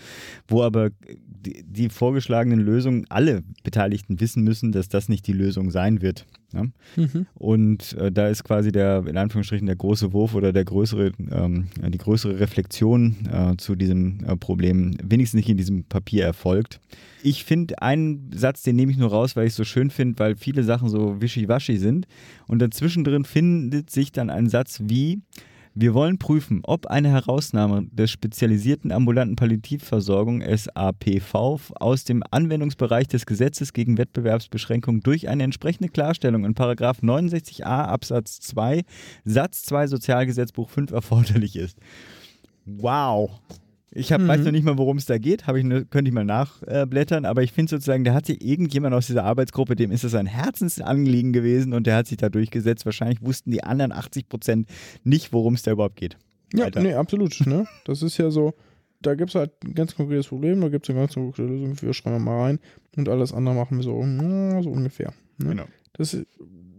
wo aber die, die vorgeschlagenen Lösungen alle Beteiligten wissen müssen, dass das nicht die Lösung sein wird. Ja? Mhm. Und äh, da ist quasi der, in Anführungsstrichen, der große Wurf oder der größere, ähm, die größere Reflexion äh, zu diesem äh, Problem wenigstens nicht in diesem Papier erfolgt. Ich finde einen Satz, den nehme ich nur raus, weil ich es so schön finde, weil viele Sachen so wischiwaschi sind. Und dazwischen drin findet sich dann ein Satz wie, wir wollen prüfen, ob eine Herausnahme der spezialisierten ambulanten Palliativversorgung SAPV aus dem Anwendungsbereich des Gesetzes gegen Wettbewerbsbeschränkungen durch eine entsprechende Klarstellung in 69a Absatz 2 Satz 2 Sozialgesetzbuch 5 erforderlich ist. Wow. Ich hab, mhm. weiß noch nicht mal, worum es da geht, ich ne, könnte ich mal nachblättern, aber ich finde sozusagen, da hat sich irgendjemand aus dieser Arbeitsgruppe, dem ist es ein Herzensanliegen gewesen und der hat sich da durchgesetzt. Wahrscheinlich wussten die anderen 80 Prozent nicht, worum es da überhaupt geht. Ja, Alter. nee, absolut. Ne? Das ist ja so, da gibt es halt ein ganz konkretes Problem, da gibt es eine ganz konkrete Lösung für, schreiben wir mal rein und alles andere machen wir so, so ungefähr. Ne? Genau. Das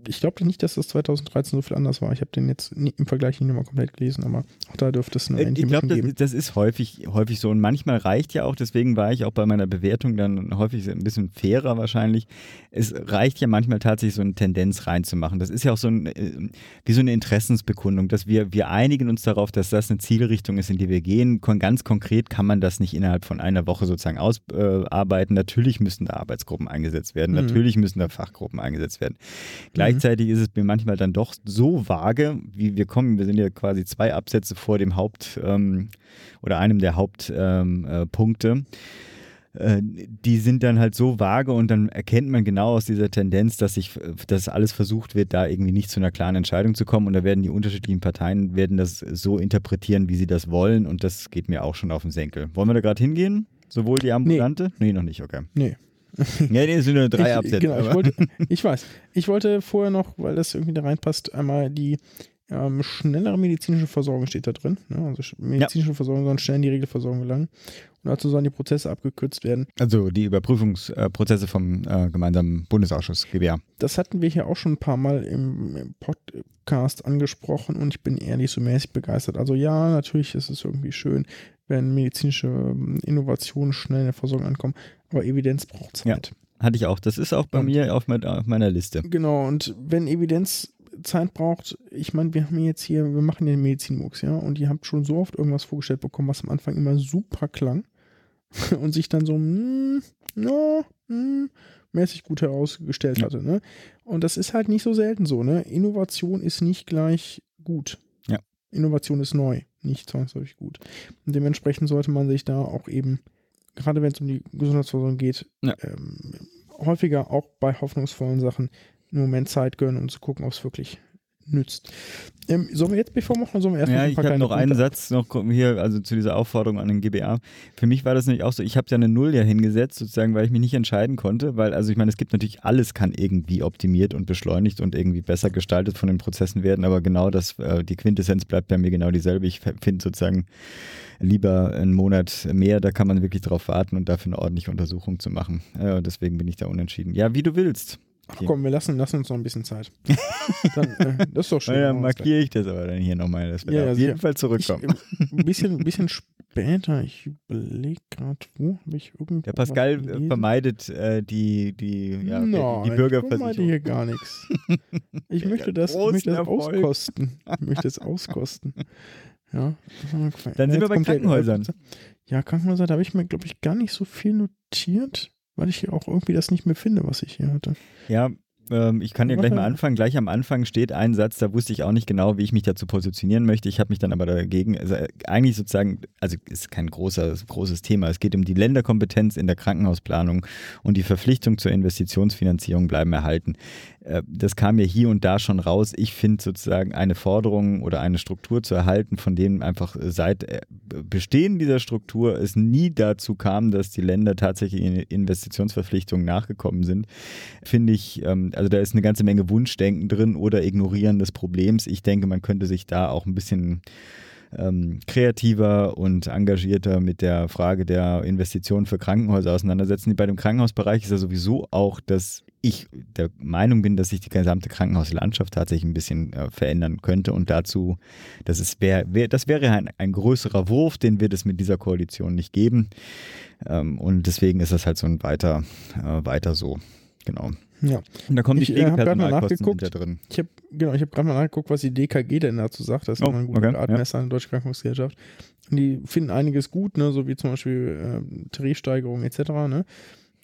ich glaube nicht, dass das 2013 so viel anders war. Ich habe den jetzt nie, im Vergleich nicht mal komplett gelesen, aber auch da dürfte es eine äh, Ich glaube, das, das, ist häufig, häufig so. Und manchmal reicht ja auch, deswegen war ich auch bei meiner Bewertung dann häufig ein bisschen fairer wahrscheinlich. Es reicht ja manchmal tatsächlich so eine Tendenz reinzumachen. Das ist ja auch so ein, äh, wie so eine Interessensbekundung, dass wir, wir einigen uns darauf, dass das eine Zielrichtung ist, in die wir gehen. Ganz konkret kann man das nicht innerhalb von einer Woche sozusagen ausarbeiten. Natürlich müssen da Arbeitsgruppen eingesetzt werden. Mhm. Natürlich müssen da Fachgruppen eingesetzt werden. Gleich Gleichzeitig ist es mir manchmal dann doch so vage, wie wir kommen, wir sind ja quasi zwei Absätze vor dem Haupt ähm, oder einem der Hauptpunkte. Ähm, äh, die sind dann halt so vage und dann erkennt man genau aus dieser Tendenz, dass sich, dass alles versucht wird, da irgendwie nicht zu einer klaren Entscheidung zu kommen und da werden die unterschiedlichen Parteien werden das so interpretieren, wie sie das wollen und das geht mir auch schon auf den Senkel. Wollen wir da gerade hingehen? Sowohl die Ambulante? Nee. nee, noch nicht, okay. Nee. Ja, nee, sind nur drei ich, Absätze. Genau, ich, wollte, ich, weiß. Ich wollte vorher noch, weil das irgendwie da reinpasst, einmal die ähm, schnellere medizinische Versorgung steht da drin. Ne? Also medizinische ja. Versorgung soll schnell in die Regelversorgung gelangen. Und dazu sollen die Prozesse abgekürzt werden. Also die Überprüfungsprozesse vom äh, gemeinsamen Bundesausschuss GBA. Das hatten wir hier auch schon ein paar Mal im, im Podcast angesprochen und ich bin ehrlich so mäßig begeistert. Also ja, natürlich ist es irgendwie schön, wenn medizinische ähm, Innovationen schnell in der Versorgung ankommen, aber Evidenz braucht Zeit. Ja, hatte ich auch. Das ist auch bei und, mir auf, mein, auf, meiner Liste. Genau, und wenn Evidenz Zeit braucht, ich meine, wir haben jetzt hier, wir machen den Medizinmux, ja, und ihr habt schon so oft irgendwas vorgestellt bekommen, was am Anfang immer super klang und sich dann so, mm, no, mm, mäßig gut herausgestellt ja. hatte, ne? Und das ist halt nicht so selten so, ne? Innovation ist nicht gleich gut. Ja. Innovation ist neu, nicht zwangsläufig gut. Und dementsprechend sollte man sich da auch eben gerade wenn es um die Gesundheitsversorgung geht, ja. ähm, häufiger auch bei hoffnungsvollen Sachen einen Moment Zeit gönnen, um zu gucken, ob es wirklich nützt. Ähm, sollen wir jetzt, bevor wir machen, sollen wir erst Ja, ein ich paar habe kleine noch einen Punkte- Satz noch hier, also zu dieser Aufforderung an den GBA. Für mich war das nämlich auch so, ich habe ja eine Null ja hingesetzt, sozusagen, weil ich mich nicht entscheiden konnte, weil, also ich meine, es gibt natürlich, alles kann irgendwie optimiert und beschleunigt und irgendwie besser gestaltet von den Prozessen werden, aber genau das, äh, die Quintessenz bleibt bei mir genau dieselbe. Ich finde sozusagen lieber einen Monat mehr, da kann man wirklich drauf warten und dafür eine ordentliche Untersuchung zu machen. Äh, deswegen bin ich da unentschieden. Ja, wie du willst. Ach komm, wir lassen, lassen uns noch ein bisschen Zeit. Dann, äh, das ist doch schön. Dann markiere ich das aber dann hier nochmal, dass wir Ja, da ja, auf jeden. Fall Ich, zurückkommen. äh, ein bisschen, ein bisschen später, ich überlege gerade, wo habe ich irgendwo. Der Pascal vermeidet äh, die, die, ja, Nein, die, die ich vermeide Bürgerversicherung. hier gar nichts. Ich möchte das, ich möchte das Erfolg. auskosten. Ich möchte es auskosten. Ja. Dann sind wir bei der- Krankenhäusern. Ja, Krankenhäuser, da habe ich mir, glaube ich, gar nicht so viel notiert, weil ich hier auch irgendwie das nicht mehr finde, was ich hier hatte. Ja, ähm, ich kann ja gleich mal anfangen. Gleich am Anfang steht ein Satz, da wusste ich auch nicht genau, wie ich mich dazu positionieren möchte. Ich habe mich dann aber dagegen, also äh, eigentlich sozusagen, also ist kein großer, großes Thema. Es geht um die Länderkompetenz in der Krankenhausplanung und die Verpflichtung zur Investitionsfinanzierung bleiben erhalten. Äh, Das kam ja hier und da schon raus. Ich finde sozusagen eine Forderung oder eine Struktur zu erhalten, von denen einfach seit äh, Bestehen dieser Struktur es nie dazu kam, dass die Länder tatsächlich in Investitionsverpflichtungen nachgekommen sind, finde ich, ähm, also da ist eine ganze Menge Wunschdenken drin oder Ignorieren des Problems. Ich denke, man könnte sich da auch ein bisschen ähm, kreativer und engagierter mit der Frage der Investitionen für Krankenhäuser auseinandersetzen. Bei dem Krankenhausbereich ist ja sowieso auch, dass ich der Meinung bin, dass sich die gesamte Krankenhauslandschaft tatsächlich ein bisschen äh, verändern könnte und dazu, das, ist, wär, wär, das wäre ein, ein größerer Wurf, den wird es mit dieser Koalition nicht geben ähm, und deswegen ist das halt so ein weiter, äh, weiter so, genau. Ja. Und da kommen die Ich, äh, Pflegepersonalkosten nachgeguckt. da drin. Ich habe genau, ich habe gerade mal nachgeguckt, was die DKG denn dazu sagt. Das ist Oh, ein guter okay, Gradmesser an der Deutschen Krankenhausgesellschaft. Und die finden einiges gut, ne, so wie zum Beispiel äh, Tarifsteigerungen etc. Ne?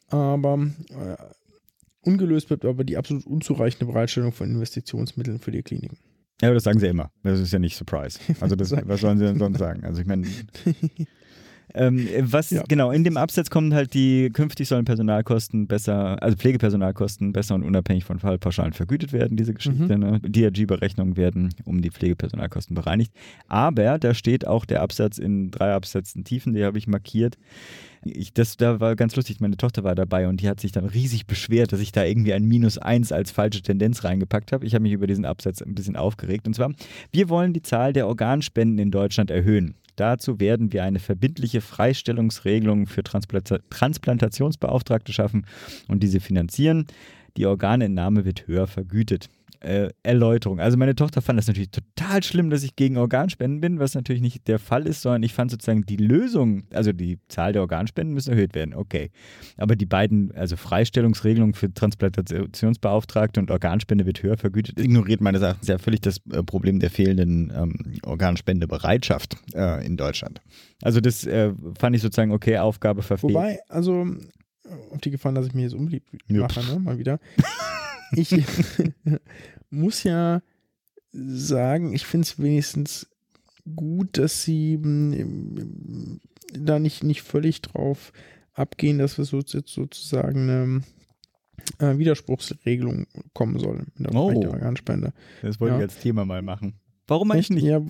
Aber äh, ungelöst bleibt aber die absolut unzureichende Bereitstellung von Investitionsmitteln für die Kliniken. Ja, aber das sagen sie immer. Das ist ja nicht Surprise. Also das, was sollen sie denn sonst sagen? Also ich meine, ähm, was Ja. genau in dem Absatz kommen halt die künftig sollen Personalkosten besser, also Pflegepersonalkosten besser und unabhängig von Fallpauschalen vergütet werden. Diese Geschichte, ne? DRG-Berechnungen werden um die Pflegepersonalkosten bereinigt. Aber da steht auch der Absatz in drei Absätzen tiefen, die habe ich markiert. Ich, das da war ganz lustig, meine Tochter war dabei und die hat sich dann riesig beschwert, dass ich da irgendwie ein Minus eins als falsche Tendenz reingepackt habe. Ich habe mich über diesen Absatz ein bisschen aufgeregt. Und zwar, wir wollen die Zahl der Organspenden in Deutschland erhöhen. Dazu werden wir eine verbindliche Freistellungsregelung für Transplanta Transplantationsbeauftragte schaffen und diese finanzieren. Die Organentnahme wird höher vergütet. Äh, Erläuterung. Also meine Tochter fand das natürlich total schlimm, dass ich gegen Organspenden bin, was natürlich nicht der Fall ist, sondern ich fand sozusagen die Lösung, also die Zahl der Organspenden müssen erhöht werden, okay. Aber die beiden, also Freistellungsregelung für Transplantationsbeauftragte und Organspende wird höher vergütet, ignoriert meines Erachtens ja völlig das äh, Problem der fehlenden ähm, Organspendebereitschaft äh, in Deutschland. Also das äh, fand ich sozusagen okay, Aufgabe verfehlt. Wobei, also auf die Gefahr, dass ich mir jetzt unbeliebt mache, ne, mal wieder. Ich muss ja sagen, ich finde es wenigstens gut, dass sie mm, da nicht, nicht völlig drauf abgehen, dass wir so, jetzt sozusagen eine äh, Widerspruchsregelung kommen soll in der Oh. Organspende. Das wollte Ja. ich als Thema mal machen. Warum eigentlich nicht? Ja,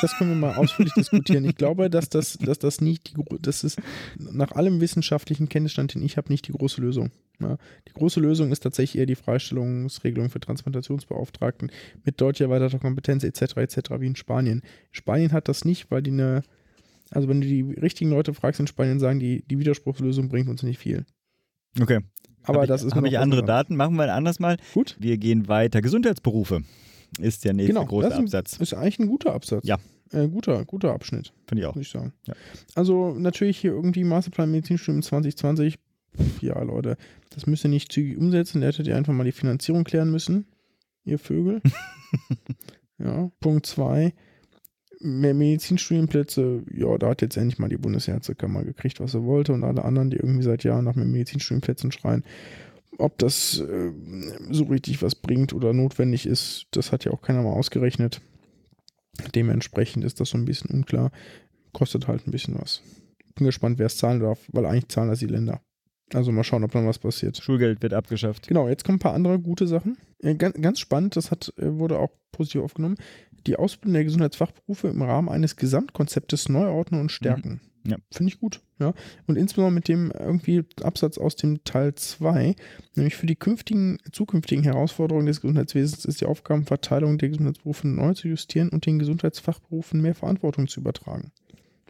das können wir mal ausführlich diskutieren. Ich glaube, dass das, dass das nicht die, das ist nach allem wissenschaftlichen Kenntnisstand, den ich habe, nicht die große Lösung. Ja, die große Lösung ist tatsächlich eher die Freistellungsregelung für Transplantationsbeauftragten mit deutscher erweiterter Kompetenz etc. etc. wie in Spanien. Spanien hat das nicht, weil die eine, also wenn du die richtigen Leute fragst in Spanien, sagen die, die Widerspruchslösung bringt uns nicht viel. Okay. Aber Hab das ich, ist Habe ich andere. Daten? Machen wir ein anderes Mal. Gut. Wir gehen weiter. Gesundheitsberufe ist der nächste Genau, große das ist ein- Absatz. Ist eigentlich ein guter Absatz. Ja. Äh, guter, guter Abschnitt. Finde ich auch. muss ich sagen. Ja. Also natürlich hier irgendwie Masterplan Medizinstudium 2020. Pff, ja, Leute, das müsst ihr nicht zügig umsetzen. Da hättet ihr einfach mal die Finanzierung klären müssen, ihr Vögel. ja, Punkt 2. Mehr Medizinstudienplätze, ja, da hat jetzt endlich mal die Bundesärztekammer gekriegt, was sie wollte und alle anderen, die irgendwie seit Jahren nach mehr Medizinstudienplätzen schreien. Ob das äh, so richtig was bringt oder notwendig ist, das hat ja auch keiner mal ausgerechnet. Dementsprechend ist das so ein bisschen unklar. Kostet halt ein bisschen was. Bin gespannt, wer es zahlen darf, weil eigentlich zahlen das die Länder. Also mal schauen, ob dann was passiert. Schulgeld wird abgeschafft. Genau, jetzt kommen ein paar andere gute Sachen. Äh, ganz, ganz spannend, das hat, äh, wurde auch positiv aufgenommen. Die Ausbildung der Gesundheitsfachberufe im Rahmen eines Gesamtkonzeptes neu ordnen und stärken. Mhm. Ja. Finde ich gut. Ja. Und insbesondere mit dem irgendwie Absatz aus dem Teil 2, nämlich für die künftigen, zukünftigen Herausforderungen des Gesundheitswesens ist die Aufgabenverteilung der Gesundheitsberufe neu zu justieren und den Gesundheitsfachberufen mehr Verantwortung zu übertragen.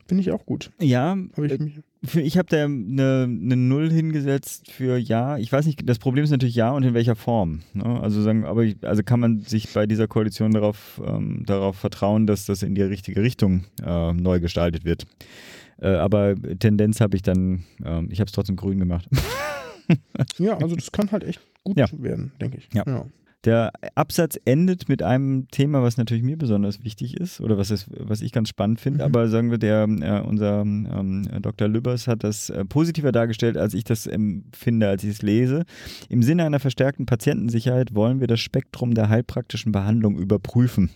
Finde ich auch gut. Ja, Habe ich äh, mich. für, ich habe da eine, eine Null hingesetzt für ja. Ich weiß nicht, das Problem ist natürlich ja und in welcher Form. Ne? Also sagen, aber ich, also kann man sich bei dieser Koalition darauf, ähm, darauf vertrauen, dass das in die richtige Richtung äh, neu gestaltet wird. Äh, aber Tendenz habe ich dann, ähm, ich habe es trotzdem grün gemacht. Ja, also das kann halt echt gut Ja. werden, denke ich. Ja. Der Absatz endet mit einem Thema, was natürlich mir besonders wichtig ist oder was, es, was ich ganz spannend finde. Mhm. Aber sagen wir, der, äh, unser ähm, Dr. Lübbers hat das äh, positiver dargestellt, als ich das empfinde, als ich es lese. Im Sinne einer verstärkten Patientensicherheit wollen wir das Spektrum der heilpraktischen Behandlung überprüfen.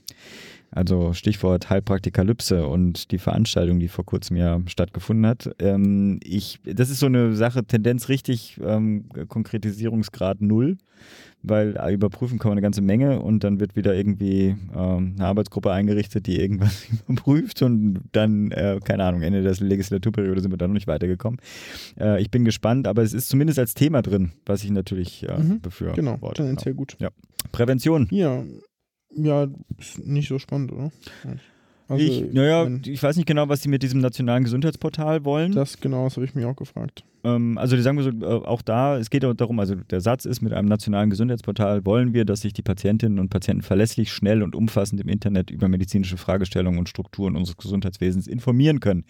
Also Stichwort Heilpraktikalypse und die Veranstaltung, die vor kurzem ja stattgefunden hat. Ähm, ich, das ist so eine Sache, Tendenz richtig, ähm, Konkretisierungsgrad null, weil überprüfen kann man eine ganze Menge und dann wird wieder irgendwie ähm, eine Arbeitsgruppe eingerichtet, die irgendwas überprüft und dann, äh, keine Ahnung, Ende der Legislaturperiode sind wir da noch nicht weitergekommen. Äh, ich bin gespannt, aber es ist zumindest als Thema drin, was ich natürlich äh, Mhm, befürworte. Genau, tendenziell gut. Prävention. Ja, ja, ist nicht so spannend, oder? Also, ich, naja, ich weiß nicht genau, was sie mit diesem nationalen Gesundheitsportal wollen. das genau, das habe ich mich auch gefragt. Ähm, also die sagen wir so, äh, auch da, es geht darum, also der Satz ist, mit einem nationalen Gesundheitsportal wollen wir, dass sich die Patientinnen und Patienten verlässlich, schnell und umfassend im Internet über medizinische Fragestellungen und Strukturen unseres Gesundheitswesens informieren können.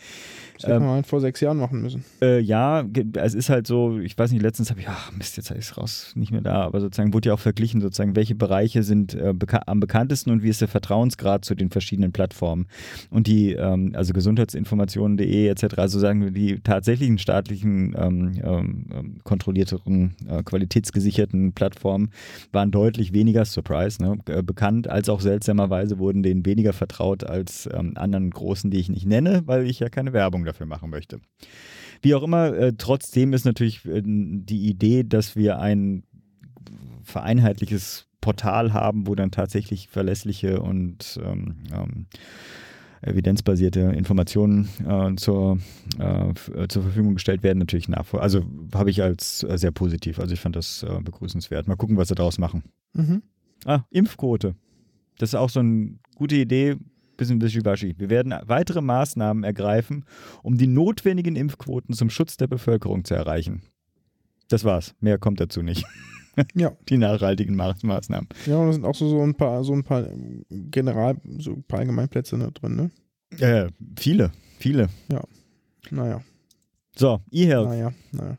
Das hätte Ähm, man halt vor sechs Jahren machen müssen. Äh, ja, es ist halt so, ich weiß nicht, letztens habe ich, ach Mist, jetzt ist es raus, nicht mehr da, aber sozusagen wurde ja auch verglichen, sozusagen, welche Bereiche sind äh, beka am bekanntesten und wie ist der Vertrauensgrad zu den verschiedenen Plattformen. Und die, ähm, also gesundheitsinformationen.de etc., also sagen wir, die tatsächlichen staatlichen ähm, ähm, ähm, kontrollierteren, äh, qualitätsgesicherten Plattformen waren deutlich weniger, Surprise, ne, äh, bekannt, als auch seltsamerweise wurden denen weniger vertraut als ähm, anderen großen, die ich nicht nenne, weil ich ja keine Werbung dafür machen möchte. Wie auch immer, äh, trotzdem ist natürlich äh, die Idee, dass wir ein vereinheitliches Portal haben, wo dann tatsächlich verlässliche und ähm, ähm, evidenzbasierte Informationen äh, zur, äh, äh, zur Verfügung gestellt werden, natürlich nachvoll. Also habe ich als äh, sehr positiv. Also ich fand das äh, begrüßenswert. Mal gucken, was sie daraus machen. Mhm. Ah, Impfquote. Das ist auch so eine gute Idee. Bisschen wischiwaschi. Wir werden weitere Maßnahmen ergreifen, um die notwendigen Impfquoten zum Schutz der Bevölkerung zu erreichen. Das war's. Mehr kommt dazu nicht. Ja. Die nachhaltigen Ma Maßnahmen. Ja, und da sind auch so, so ein paar, so ein paar General, so ein paar Allgemeinplätze da drin, ne? Äh, viele, viele. Naja, So, eHealth. naja, naja.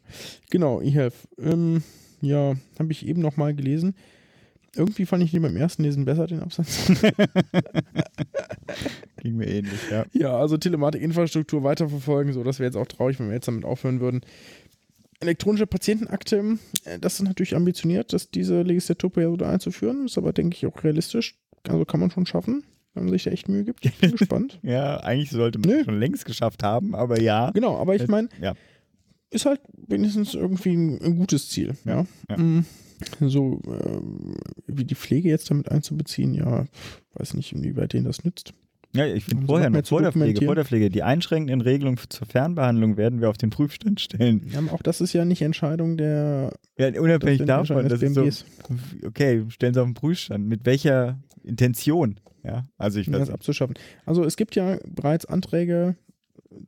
Genau, eHealth. Ähm, ja, habe ich eben nochmal gelesen. Irgendwie fand ich den beim ersten Lesen besser, den Absatz. Ging mir ähnlich, ja. ja, also Telematik-Infrastruktur weiterverfolgen, so, das wäre jetzt auch traurig, wenn wir jetzt damit aufhören würden. Elektronische Patientenakte, äh, das ist natürlich ambitioniert, dass diese Legislaturperiode einzuführen, ist aber, denke ich, auch realistisch. Also kann man schon schaffen, wenn man sich da echt Mühe gibt. Ich bin gespannt. Ja, eigentlich sollte man es schon längst geschafft haben, aber ja. Genau, aber ich meine, Ja. ist halt wenigstens irgendwie ein, ein gutes Ziel, ja. Ja. Mm, So, ähm, wie die Pflege jetzt damit einzubeziehen, ja, weiß nicht, inwieweit denen das nützt. Ja, ich finde vorher noch vor der Pflege, dokumentieren. vor der Pflege, die einschränkenden Regelungen zur Fernbehandlung werden wir auf den Prüfstand stellen. Ja, auch das ist ja nicht Entscheidung der Ja, unabhängig davon, das ist so, okay, stellen Sie auf den Prüfstand. Mit welcher Intention? Ja, also ich um das abzuschaffen. Also es gibt ja bereits Anträge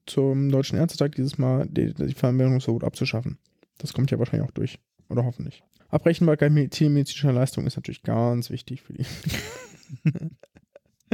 zum Deutschen Ärztetag dieses Mal, die, die Fernbehandlungsverbot abzuschaffen. Das kommt ja wahrscheinlich auch durch. Oder hoffentlich. Abrechenbarkeit medizinischer Leistung ist natürlich ganz wichtig für die.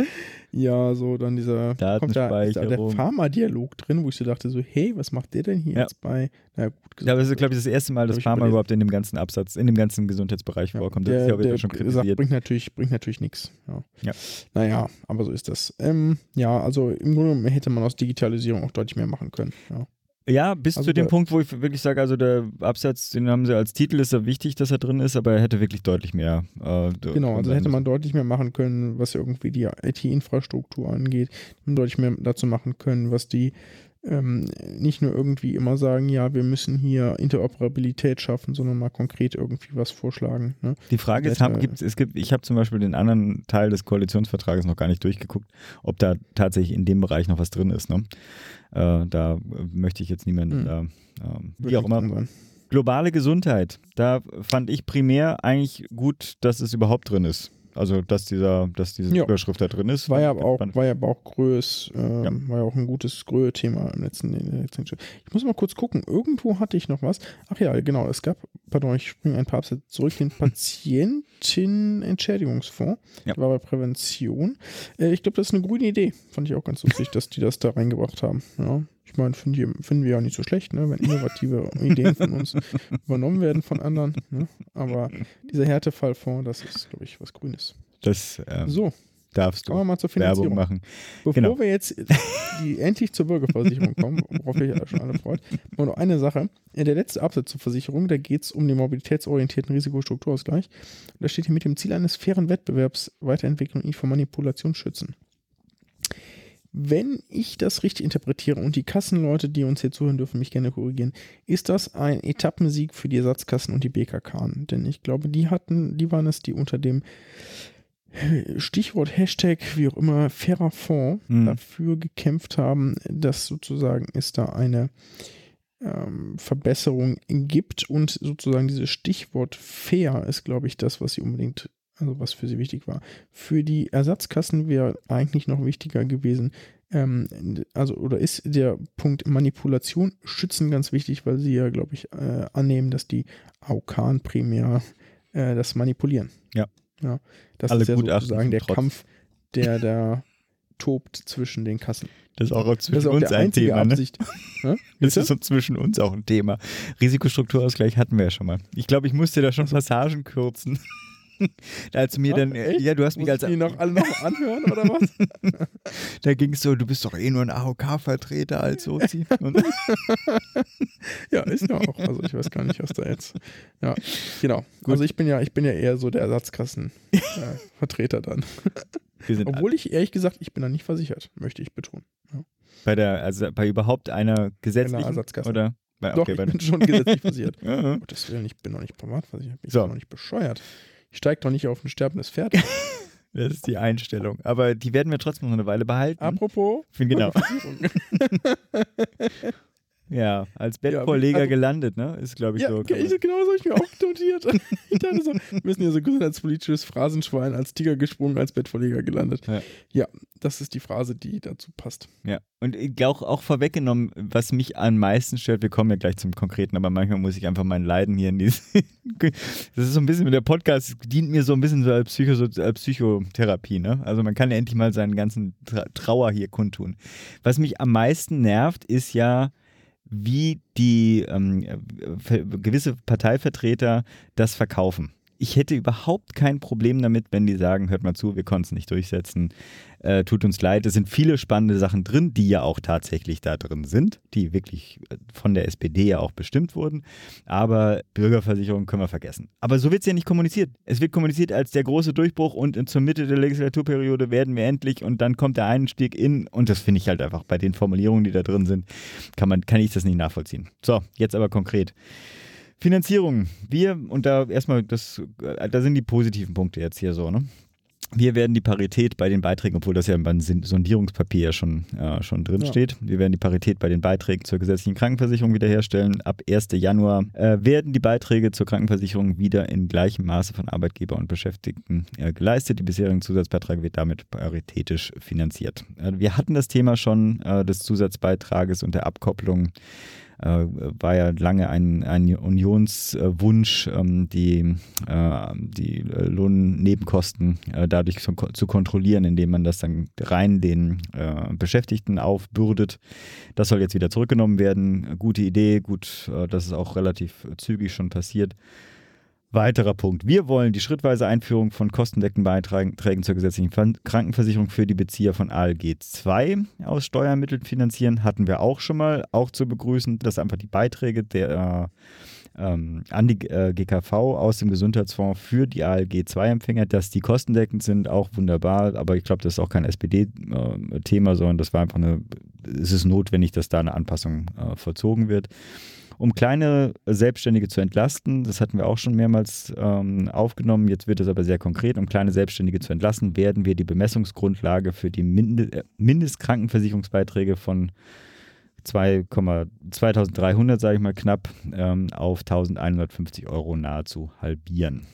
ja, so dann dieser kommt da, ist da der. Pharma-Dialog drin, wo ich so dachte, so, hey, was macht der denn hier Ja. jetzt bei? Na gut, Ich glaube, das ist, glaube ich, das erste Mal, dass Pharma überhaupt in dem ganzen Absatz, in dem ganzen Gesundheitsbereich Ja, vorkommt. Das der, ist ja auch der wieder schon sagt, kritisiert. bringt natürlich, bringt natürlich nichts. Ja. Ja. Naja, aber so ist das. Ähm, ja, also im Grunde hätte man aus Digitalisierung auch deutlich mehr machen können. Ja. Ja, bis Also zu dem Punkt, wo ich wirklich sage, also der Absatz, den haben sie als Titel, ist ja wichtig, dass er drin ist, aber er hätte wirklich deutlich mehr. Äh, Genau, also hätte man deutlich mehr machen können, was irgendwie die IT-Infrastruktur angeht, deutlich mehr dazu machen können, was die ähm, nicht nur irgendwie immer sagen, ja, wir müssen hier Interoperabilität schaffen, sondern mal konkret irgendwie was vorschlagen. Ne? Die Frage ist, haben, gibt's, es gibt, ich habe zum Beispiel den anderen Teil des Koalitionsvertrages noch gar nicht durchgeguckt, ob da tatsächlich in dem Bereich noch was drin ist. Ne? Äh, da möchte ich jetzt niemanden, Hm. äh, äh, wie auch immer. Globale Gesundheit, da fand ich primär eigentlich gut, dass es überhaupt drin ist. Also, dass, dieser, dass diese Ja. Überschrift da drin ist. War ja aber auch, war ja aber auch Größ, ähm, Ja. war ja auch ein gutes Gröhe-Thema im letzten, letzten Ich muss mal kurz gucken, irgendwo hatte ich noch was. Ach ja, genau, es gab, pardon, ich springe ein paar Absätze zurück, den Patientenentschädigungsfonds. Ja. Der war bei Prävention. Äh, ich glaube, das ist eine grüne Idee. Fand ich auch ganz lustig, dass die das da reingebracht haben. Ja. Ich meine, finden, wir ja nicht so schlecht, ne, wenn innovative Ideen von uns übernommen werden von anderen. Ne? Aber dieser Härtefallfonds, das ist, glaube ich, was Grünes. Das ähm, So, darfst kommen wir du mal zur Werbung Finanzierung. machen. Bevor Genau. wir jetzt die, endlich zur Bürgerversicherung kommen, worauf ihr euch schon alle freut, nur noch eine Sache. Ja, Der letzte Absatz zur Versicherung, da geht es um den mobilitätsorientierten Risikostrukturausgleich. Da steht hier mit dem Ziel eines fairen Wettbewerbs Weiterentwicklung ihn vor Manipulation schützen. Wenn ich das richtig interpretiere und die Kassenleute, die uns hier zuhören, dürfen mich gerne korrigieren, ist das ein Etappensieg für die Ersatzkassen und die BKK. Denn ich glaube, die hatten, die waren es, die unter dem Stichwort Hashtag, wie auch immer, fairer Fonds Mhm. dafür gekämpft haben, dass sozusagen es da eine ähm, Verbesserung gibt und sozusagen dieses Stichwort fair ist, glaube ich, das, was sie unbedingt, also was für sie wichtig war. Für die Ersatzkassen wäre eigentlich noch wichtiger gewesen, ähm, also oder ist der Punkt Manipulation schützen ganz wichtig, weil sie ja, glaube ich, äh, annehmen, dass die AOK primär äh, das manipulieren. Ja. ja. Das Alle ist ja sozusagen der trotz. Kampf, der da tobt zwischen den Kassen. Das ist auch zwischen ist auch uns ein einzige Thema. Ne? Absicht. Hä? Das ist so zwischen uns auch ein Thema. Risikostrukturausgleich hatten wir ja schon mal. Ich glaube, ich musste da schon Passagen kürzen. als mir dann, echt? ja, du hast mich Muss als, ich die noch alle noch anhören oder was? da ging es so, du bist doch eh nur ein AOK-Vertreter als Sozi. Ja, ist ja auch. Also ich weiß gar nicht, was da jetzt. Ja, genau. Also ich bin ja, ich bin ja eher so der Ersatzkassen-Vertreter dann. wir sind Obwohl ich ehrlich gesagt, ich bin da nicht versichert, möchte ich betonen. bei der, also bei überhaupt einer gesetzlichen Ersatzkasse. oder? Bei, Doch, okay, ich bei, bin schon gesetzlich versichert. ja, ja. Oh, ich bin noch nicht privat versichert. Ich So. bin noch nicht bescheuert. Ich steige doch nicht auf ein sterbendes Pferd. das ist die Einstellung. Aber die werden wir trotzdem noch eine Weile behalten. Apropos. Genau. Ja, als Ja, Bettvorleger also- gelandet, ne? Ist, glaube ich, Ja, so. ich, genau so habe ich mir auch notiert. Ich dachte so, wir müssen hier so gesundheitspolitisches Phrasenschwein als Tiger gesprungen, als Bettvorleger gelandet. Ja. Ja. das ist die Phrase, die dazu passt. Ja, und ich glaube auch vorweggenommen, was mich am meisten stört, wir kommen ja gleich zum Konkreten, aber manchmal muss ich einfach mein Leiden hier in dieses. das ist so ein bisschen, der Podcast dient mir so ein bisschen so als, Psycho, als Psychotherapie, ne? Also man kann ja endlich mal seinen ganzen Tra Trauer hier kundtun. Was mich am meisten nervt, ist ja, wie die ähm, ver- gewisse Parteivertreter das verkaufen. Ich hätte überhaupt kein Problem damit, wenn die sagen, hört mal zu, wir konnten es nicht durchsetzen, äh, tut uns leid. Es sind viele spannende Sachen drin, die ja auch tatsächlich da drin sind, die wirklich äh, von der SPD ja auch bestimmt wurden. Aber Bürgerversicherung können wir vergessen. Aber so wird es ja nicht kommuniziert. Es wird kommuniziert als der große Durchbruch und zur Mitte der Legislaturperiode werden wir endlich und dann kommt der Einstieg in und das finde ich halt einfach bei den Formulierungen, die da drin sind, kann, man, kann ich das nicht nachvollziehen. So, jetzt aber konkret. Finanzierung. Wir, und da erstmal, das, äh, da sind die positiven Punkte jetzt hier so, ne? Wir werden die Parität bei den Beiträgen, obwohl das ja beim Sondierungspapier ja schon, äh, schon drin Ja. steht, wir werden die Parität bei den Beiträgen zur gesetzlichen Krankenversicherung wiederherstellen. Ab 1. Januar äh, werden die Beiträge zur Krankenversicherung wieder in gleichem Maße von Arbeitgeber und Beschäftigten äh, geleistet. Die bisherigen Zusatzbeiträge wird damit paritätisch finanziert. Äh, wir hatten das Thema schon äh, des Zusatzbeitrages und der Abkopplung äh, war ja lange ein, ein Unionswunsch, ähm, die, äh, die Lohnnebenkosten äh, dadurch zu, zu kontrollieren, indem man das dann rein den äh, Beschäftigten aufbürdet. Das soll jetzt wieder zurückgenommen werden. Gute Idee, gut, äh, dass es auch relativ zügig schon passiert. Weiterer Punkt. Wir wollen die schrittweise Einführung von kostendeckenden Beiträgen zur gesetzlichen Ver- Krankenversicherung für die Bezieher von ALG 2 aus Steuermitteln finanzieren. Hatten wir auch schon mal, auch zu begrüßen, dass einfach die Beiträge der, ähm, an die äh, GKV aus dem Gesundheitsfonds für die ALG-2-Empfänger, dass die kostendeckend sind, auch wunderbar. Aber ich glaube, das ist auch kein SPD-Thema, sondern das war einfach eine, es ist notwendig, dass da eine Anpassung äh, vollzogen wird. Um kleine Selbstständige zu entlasten, das hatten wir auch schon mehrmals ähm, aufgenommen, jetzt wird es aber sehr konkret, um kleine Selbstständige zu entlasten, werden wir die Bemessungsgrundlage für die Mind äh, Mindestkrankenversicherungsbeiträge von 2300, sage ich mal knapp, ähm, auf 1150 Euro nahezu halbieren.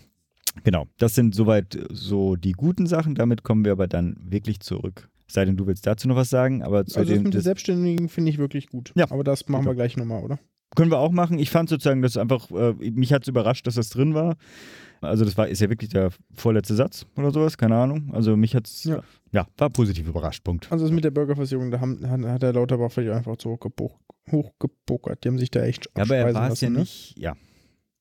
Genau, das sind soweit so die guten Sachen. Damit kommen wir aber dann wirklich zurück. Sei denn, du willst dazu noch was sagen, aber zu also dem, das mit den Selbstständigen finde ich wirklich gut. Ja. Aber das machen Super. wir gleich nochmal, oder? Können wir auch machen. Ich fand sozusagen, dass einfach, äh, mich hat es überrascht, dass das drin war. Also das war, ist ja wirklich der vorletzte Satz oder sowas, keine Ahnung. Also mich hat es, ja. Ja. war positiv überrascht, Punkt. Also das mit der Bürgerversicherung, da haben, hat, der Lauterbach vielleicht einfach hochgepo- hochgepokert. Die haben sich da echt Ja, aber er war es ja ne? nicht, ja.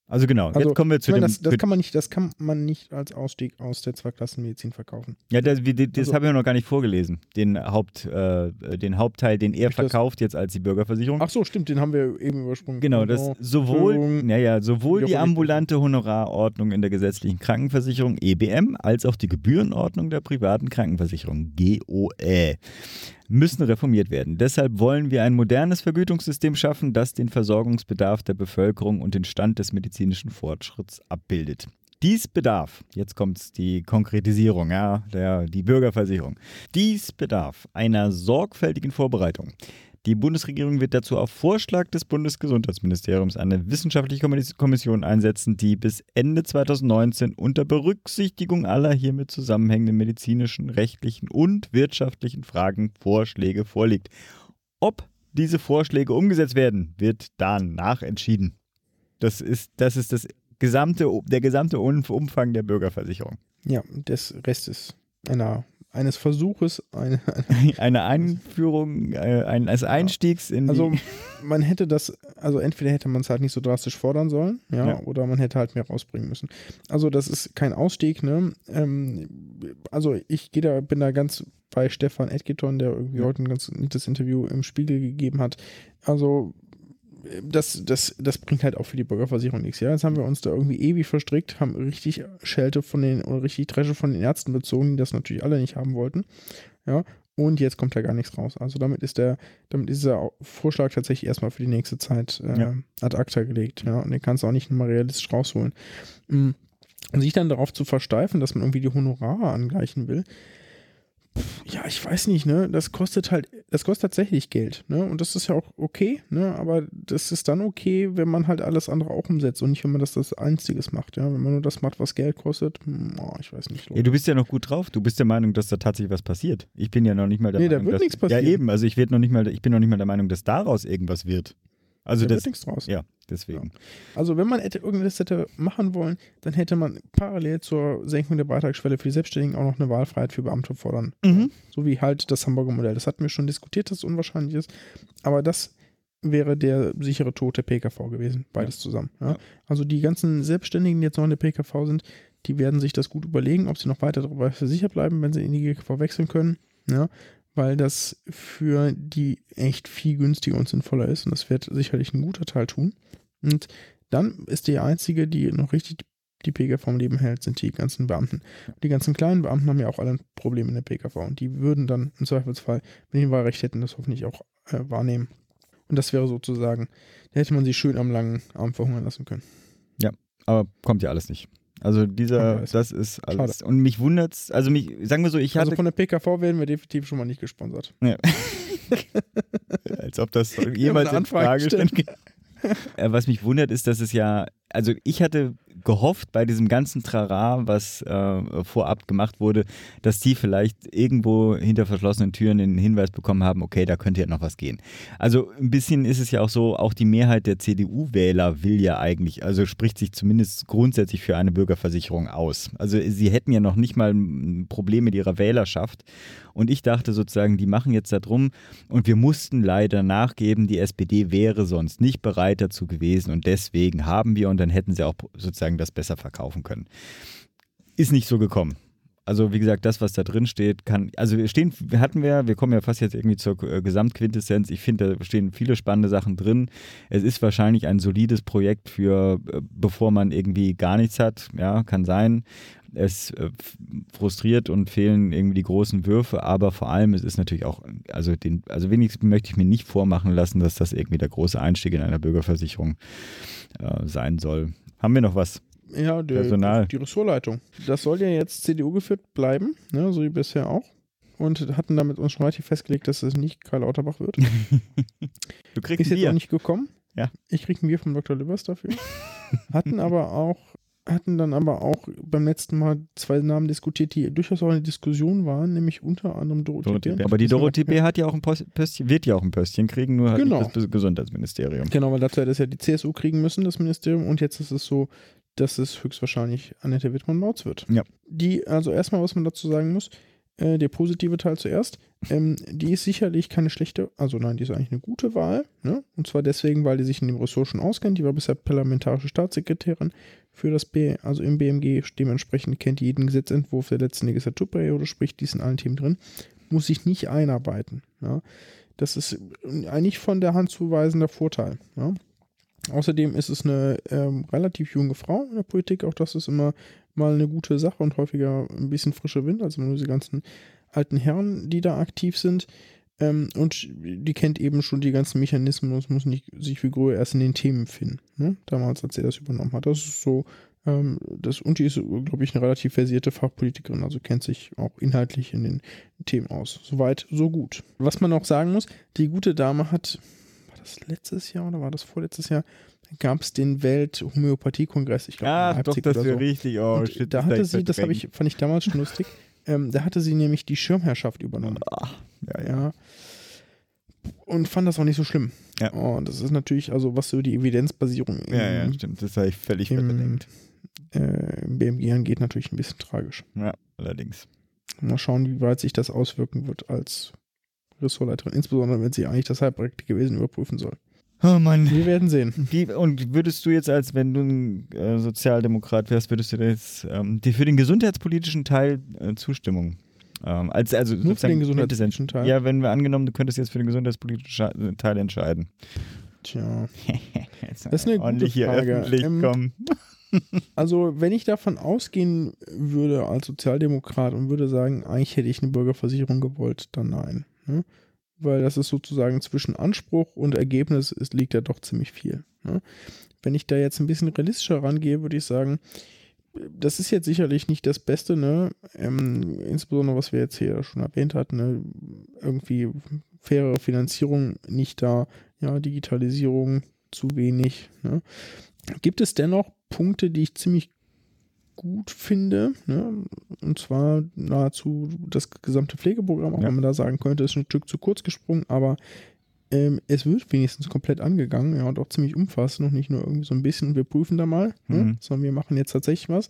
Also genau, Also, jetzt kommen wir zu meine, dem, das, das, kann man nicht, das kann man nicht als Ausstieg aus der Zweiklassenmedizin verkaufen. Ja, das, das Also- habe ich noch gar nicht vorgelesen. Den, Haupt, äh, den Hauptteil, den er verkauft jetzt als die Bürgerversicherung. Ach so, stimmt, den haben wir eben übersprungen. Genau, das Oh, sowohl, naja, sowohl die ambulante Honorarordnung in der gesetzlichen Krankenversicherung EBM als auch die Gebührenordnung der privaten Krankenversicherung GOE müssen reformiert werden. Deshalb wollen wir ein modernes Vergütungssystem schaffen, das den Versorgungsbedarf der Bevölkerung und den Stand des medizinischen Fortschritts abbildet. Dies bedarf, jetzt kommt die Konkretisierung, ja, der, die Bürgerversicherung. Dies bedarf einer sorgfältigen Vorbereitung. Die Bundesregierung wird dazu auf Vorschlag des Bundesgesundheitsministeriums eine wissenschaftliche Kommis- Kommission einsetzen, die bis Ende 2019 unter Berücksichtigung aller hiermit zusammenhängenden medizinischen, rechtlichen und wirtschaftlichen Fragen Vorschläge vorlegt. Ob diese Vorschläge umgesetzt werden, wird danach entschieden. Das ist, das ist das gesamte, der gesamte Umfang der Bürgerversicherung. Ja, des Restes einer, eines Versuches, eine, Eine Einführung äh, eines Einstiegs in Also man hätte das, also entweder hätte man es halt nicht so drastisch fordern sollen, ja, Ja. oder man hätte halt mehr rausbringen müssen. Also das ist kein Ausstieg, ne? Ähm, also ich gehe da, bin da ganz bei Stefan Edgeton, der irgendwie heute ein ganz nettes Interview im Spiegel gegeben hat. Also das, das, das bringt halt auch für die Bürgerversicherung nichts. Ja, jetzt haben wir uns da irgendwie ewig verstrickt, haben richtig Schelte von den oder richtig Dresche von den Ärzten bezogen, die das natürlich alle nicht haben wollten. Ja, und jetzt kommt da gar nichts raus. Also damit ist der, damit ist der Vorschlag tatsächlich erstmal für die nächste Zeit äh, Ja. ad acta gelegt. Ja, und den kannst du auch nicht nochmal realistisch rausholen. Mm. Und sich dann darauf zu versteifen, dass man irgendwie die Honorare angleichen will, ja, ich weiß nicht, ne? Das kostet halt, das kostet tatsächlich Geld, ne? Und das ist ja auch okay, ne? Aber das ist dann okay, wenn man halt alles andere auch umsetzt und nicht, wenn man das das Einziges macht, ja? Wenn man nur das macht, was Geld kostet, oh, ich weiß nicht. Ja, du bist ja noch gut drauf. Du bist der Meinung, dass da tatsächlich was passiert. Ich bin ja noch nicht mal der Nee, da Meinung, wird dass, nichts passieren. Ja, eben. Also ich, noch nicht mal, ich bin noch nicht mal der Meinung, dass daraus irgendwas wird. Also da das, nichts draus. ja, deswegen. Also wenn man hätte irgendwas hätte machen wollen, dann hätte man parallel zur Senkung der Beitragsschwelle für die Selbstständigen auch noch eine Wahlfreiheit für Beamte fordern. Mhm. So wie halt das Hamburger Modell. Das hatten wir schon diskutiert, dass es unwahrscheinlich ist. Aber das wäre der sichere Tod der PKV gewesen. Beides zusammen. Ja. Ja. Also die ganzen Selbstständigen, die jetzt noch in der PKV sind, die werden sich das gut überlegen, ob sie noch weiter darüber versichert bleiben, wenn sie in die GKV wechseln können. Ja. Weil das für die echt viel günstiger und sinnvoller ist. Und das wird sicherlich ein guter Teil tun. Und dann ist die einzige, die noch richtig die PKV am Leben hält, sind die ganzen Beamten. Die ganzen kleinen Beamten haben ja auch alle ein Problem in der PKV und die würden dann im Zweifelsfall, wenn die Wahlrecht hätten, das hoffentlich auch äh, wahrnehmen. Und das wäre sozusagen, da hätte man sie schön am langen Arm verhungern lassen können. Aber kommt ja alles nicht. Also dieser, alles. das ist alles. Und mich wundert's, also mich, sagen wir so, ich hatte, also von der PKV werden wir definitiv schon mal nicht gesponsert. ja. als ob das jemals in Frage stand. Äh, Was mich wundert, ist, dass es ja, also ich hatte gehofft bei diesem ganzen Trara, was äh, vorab gemacht wurde, dass die vielleicht irgendwo hinter verschlossenen Türen den Hinweis bekommen haben, okay, da könnte ja noch was gehen. Also ein bisschen ist es ja auch so, auch die Mehrheit der CDU-Wähler will ja eigentlich, also spricht sich zumindest grundsätzlich für eine Bürgerversicherung aus. Also sie hätten ja noch nicht mal ein Problem mit ihrer Wählerschaft. Und ich dachte sozusagen, die machen jetzt da drum und wir mussten leider nachgeben, die SPD wäre sonst nicht bereit dazu gewesen und deswegen haben wir und dann hätten sie auch sozusagen das besser verkaufen können. Ist nicht so gekommen. Also wie gesagt, das, was da drin steht, kann, also wir stehen, hatten wir, wir kommen ja fast jetzt irgendwie zur äh, Gesamtquintessenz. Ich finde, da stehen viele spannende Sachen drin. Es ist wahrscheinlich ein solides Projekt für, äh, bevor man irgendwie gar nichts hat. Ja, kann sein. Es äh, frustriert und fehlen irgendwie die großen Würfe, aber vor allem es ist natürlich auch, also den, also wenigstens möchte ich mir nicht vormachen lassen, dass das irgendwie der große Einstieg in einer Bürgerversicherung äh, sein soll. Haben wir noch was? Ja, der, Personal. die Ressortleitung. Das soll ja jetzt CDU geführt bleiben, ne, so wie bisher auch. Und hatten damit uns schon relativ festgelegt, dass es nicht Karl Lauterbach wird. Du kriegst Ist jetzt Bier. auch nicht gekommen. Ja. Ich krieg ein Bier vom Dr. Livers dafür. hatten aber auch, hatten dann aber auch beim letzten Mal zwei Namen diskutiert, die durchaus auch eine Diskussion waren, nämlich unter anderem Dorothee, Dorothee Bär. Bär. Aber die Dorothee B. hat ja auch ein Pöstchen, wird ja auch ein Pöstchen kriegen, nur halt Genau. das Gesundheitsministerium. Genau, weil dazu hätte es ja die CSU kriegen müssen, das Ministerium, und jetzt ist es so, dass es höchstwahrscheinlich Annette Wittmann-Mautz wird. Ja. Die, also erstmal, was man dazu sagen muss, äh, der positive Teil zuerst, ähm, die ist sicherlich keine schlechte, also nein, die ist eigentlich eine gute Wahl, ne? und zwar deswegen, weil die sich in dem Ressort schon auskennt, die war bisher parlamentarische Staatssekretärin für das B, also im BMG, dementsprechend kennt jeden Gesetzentwurf der letzten Legislaturperiode, sprich, die ist in allen Themen drin, muss sich nicht einarbeiten, ja? Das ist eigentlich von der Hand zu weisender Vorteil. Ja? Außerdem ist es eine ähm, relativ junge Frau in der Politik. Auch das ist immer mal eine gute Sache und häufiger ein bisschen frischer Wind, also nur diese ganzen alten Herren, die da aktiv sind. Ähm, und die kennt eben schon die ganzen Mechanismen und muss nicht sich wie Gröhe erst in den Themen finden. Ne? Damals, als er das übernommen hat. Das ist so, ähm, das, und die ist, glaube ich, eine relativ versierte Fachpolitikerin, also kennt sich auch inhaltlich in den Themen aus. Soweit, so gut. Was man auch sagen muss, die gute Dame hat, war das letztes Jahr oder war das vorletztes Jahr, gab es den Welt-Homöopathie-Kongress, ich glaube, in Ach, doch, Leipzig das oder so. richtig. Oh, Und shit, da hatte sie, das habe ich, fand ich damals schon lustig, ähm, da hatte sie nämlich die Schirmherrschaft übernommen. Ach, ja, ja. Und fand das auch nicht so schlimm. Ja. Oh, das ist natürlich, also was so die Evidenzbasierung im, Ja, ja, stimmt. Das habe ich völlig im, verdrängt. äh, im BMG angeht, natürlich ein bisschen tragisch. Ja, allerdings. Mal schauen, wie weit sich das auswirken wird als Ressortleiterin, insbesondere wenn sie eigentlich das halbpraktische Wesen überprüfen soll. Oh Mann. Wir werden sehen. Wie, und würdest du jetzt, als wenn du ein äh, Sozialdemokrat wärst, würdest du jetzt ähm, dir für den gesundheitspolitischen Teil äh, Zustimmung? Ähm, als, also Nur für den gesundheitspolitischen Teil? Ja, wenn wir angenommen, du könntest jetzt für den gesundheitspolitischen Scha- Teil entscheiden. Tja. Das ist eine gute ordentlich hier Frage. öffentlich Ähm, kommen. Also, wenn ich davon ausgehen würde als Sozialdemokrat und würde sagen, eigentlich hätte ich eine Bürgerversicherung gewollt, dann nein. Ne? Weil das ist sozusagen zwischen Anspruch und Ergebnis ist, liegt ja doch ziemlich viel. Ne? Wenn ich da jetzt ein bisschen realistischer rangehe, würde ich sagen, das ist jetzt sicherlich nicht das Beste, ne? Ähm, insbesondere was wir jetzt hier schon erwähnt hatten, ne? irgendwie faire Finanzierung nicht da, ja, Digitalisierung zu wenig. Ne? Gibt es dennoch Punkte, die ich ziemlich gut finde, ne? und zwar nahezu das gesamte Pflegeprogramm, auch Ja. wenn man da sagen könnte, ist ein Stück zu kurz gesprungen, aber ähm, es wird wenigstens komplett angegangen, ja, und auch ziemlich umfassend und nicht nur irgendwie so ein bisschen, wir prüfen da mal, ne? Mhm. sondern wir machen jetzt tatsächlich was.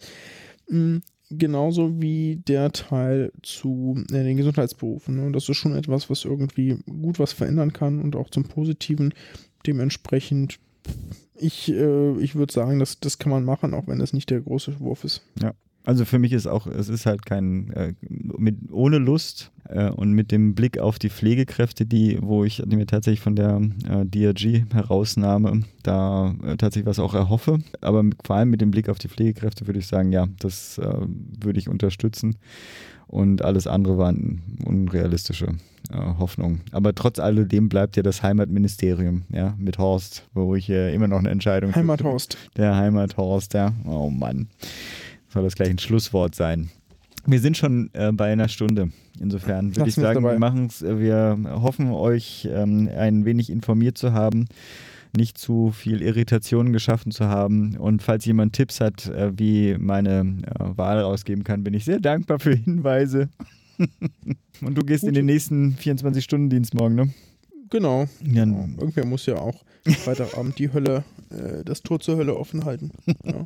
Mm, Genauso wie der Teil zu äh, den Gesundheitsberufen. Ne? Und das ist schon etwas, was irgendwie gut was verändern kann und auch zum Positiven. Dementsprechend, ich, äh, ich würde sagen, das, das kann man machen, auch wenn das nicht der große Wurf ist. Also für mich ist auch, es ist halt kein, äh, mit, ohne Lust äh, und mit dem Blick auf die Pflegekräfte, die, wo ich die mir tatsächlich von der äh, DRG herausnahme, da äh, tatsächlich was auch erhoffe. Aber mit, vor allem mit dem Blick auf die Pflegekräfte würde ich sagen, ja, das äh, würde ich unterstützen. Und alles andere waren unrealistische äh, Hoffnungen. Aber trotz alledem bleibt ja das Heimatministerium, ja, mit Horst, wo ich immer noch eine Entscheidung Heimathorst. der Heimathorst, ja. Oh Mann. Soll das gleich ein Schlusswort sein? Wir sind schon äh, bei einer Stunde. Insofern würde ich sagen, dabei. wir machen's, äh, wir hoffen, euch ähm, ein wenig informiert zu haben, nicht zu viel Irritation geschaffen zu haben. Und falls jemand Tipps hat, äh, wie meine äh, Wahl rausgeben kann, bin ich sehr dankbar für Hinweise. Und du gehst in Gut. den nächsten 24-Stunden-Dienst morgen, ne? Genau. Ja, Ja, irgendwer muss ja auch Freitagabend die Hölle, äh, das Tor zur Hölle offen halten. Ja.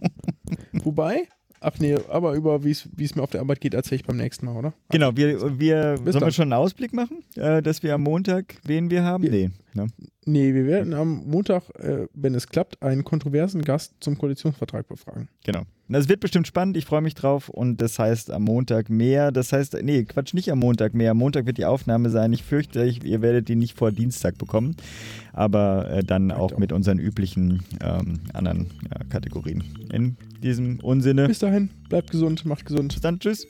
Wobei, ach nee, aber über wie es mir auf der Arbeit geht, erzähle ich beim nächsten Mal, oder? Genau, wir, wir Bis sollen wir dann. schon einen Ausblick machen, äh, dass wir am Montag wen wir haben? Wir- nee. Ne? Nee, wir werden am Montag, äh, wenn es klappt, einen kontroversen Gast zum Koalitionsvertrag befragen. Genau. Das wird bestimmt spannend, ich freue mich drauf und das heißt am Montag mehr. Das heißt, nee, Quatsch, nicht am Montag mehr. Am Montag wird die Aufnahme sein. Ich fürchte, ich, ihr werdet die nicht vor Dienstag bekommen, aber äh, dann auch, auch mit unseren üblichen ähm, anderen ja, Kategorien. In diesem Unsinne. Bis dahin, bleibt gesund, macht gesund. Bis dann, tschüss.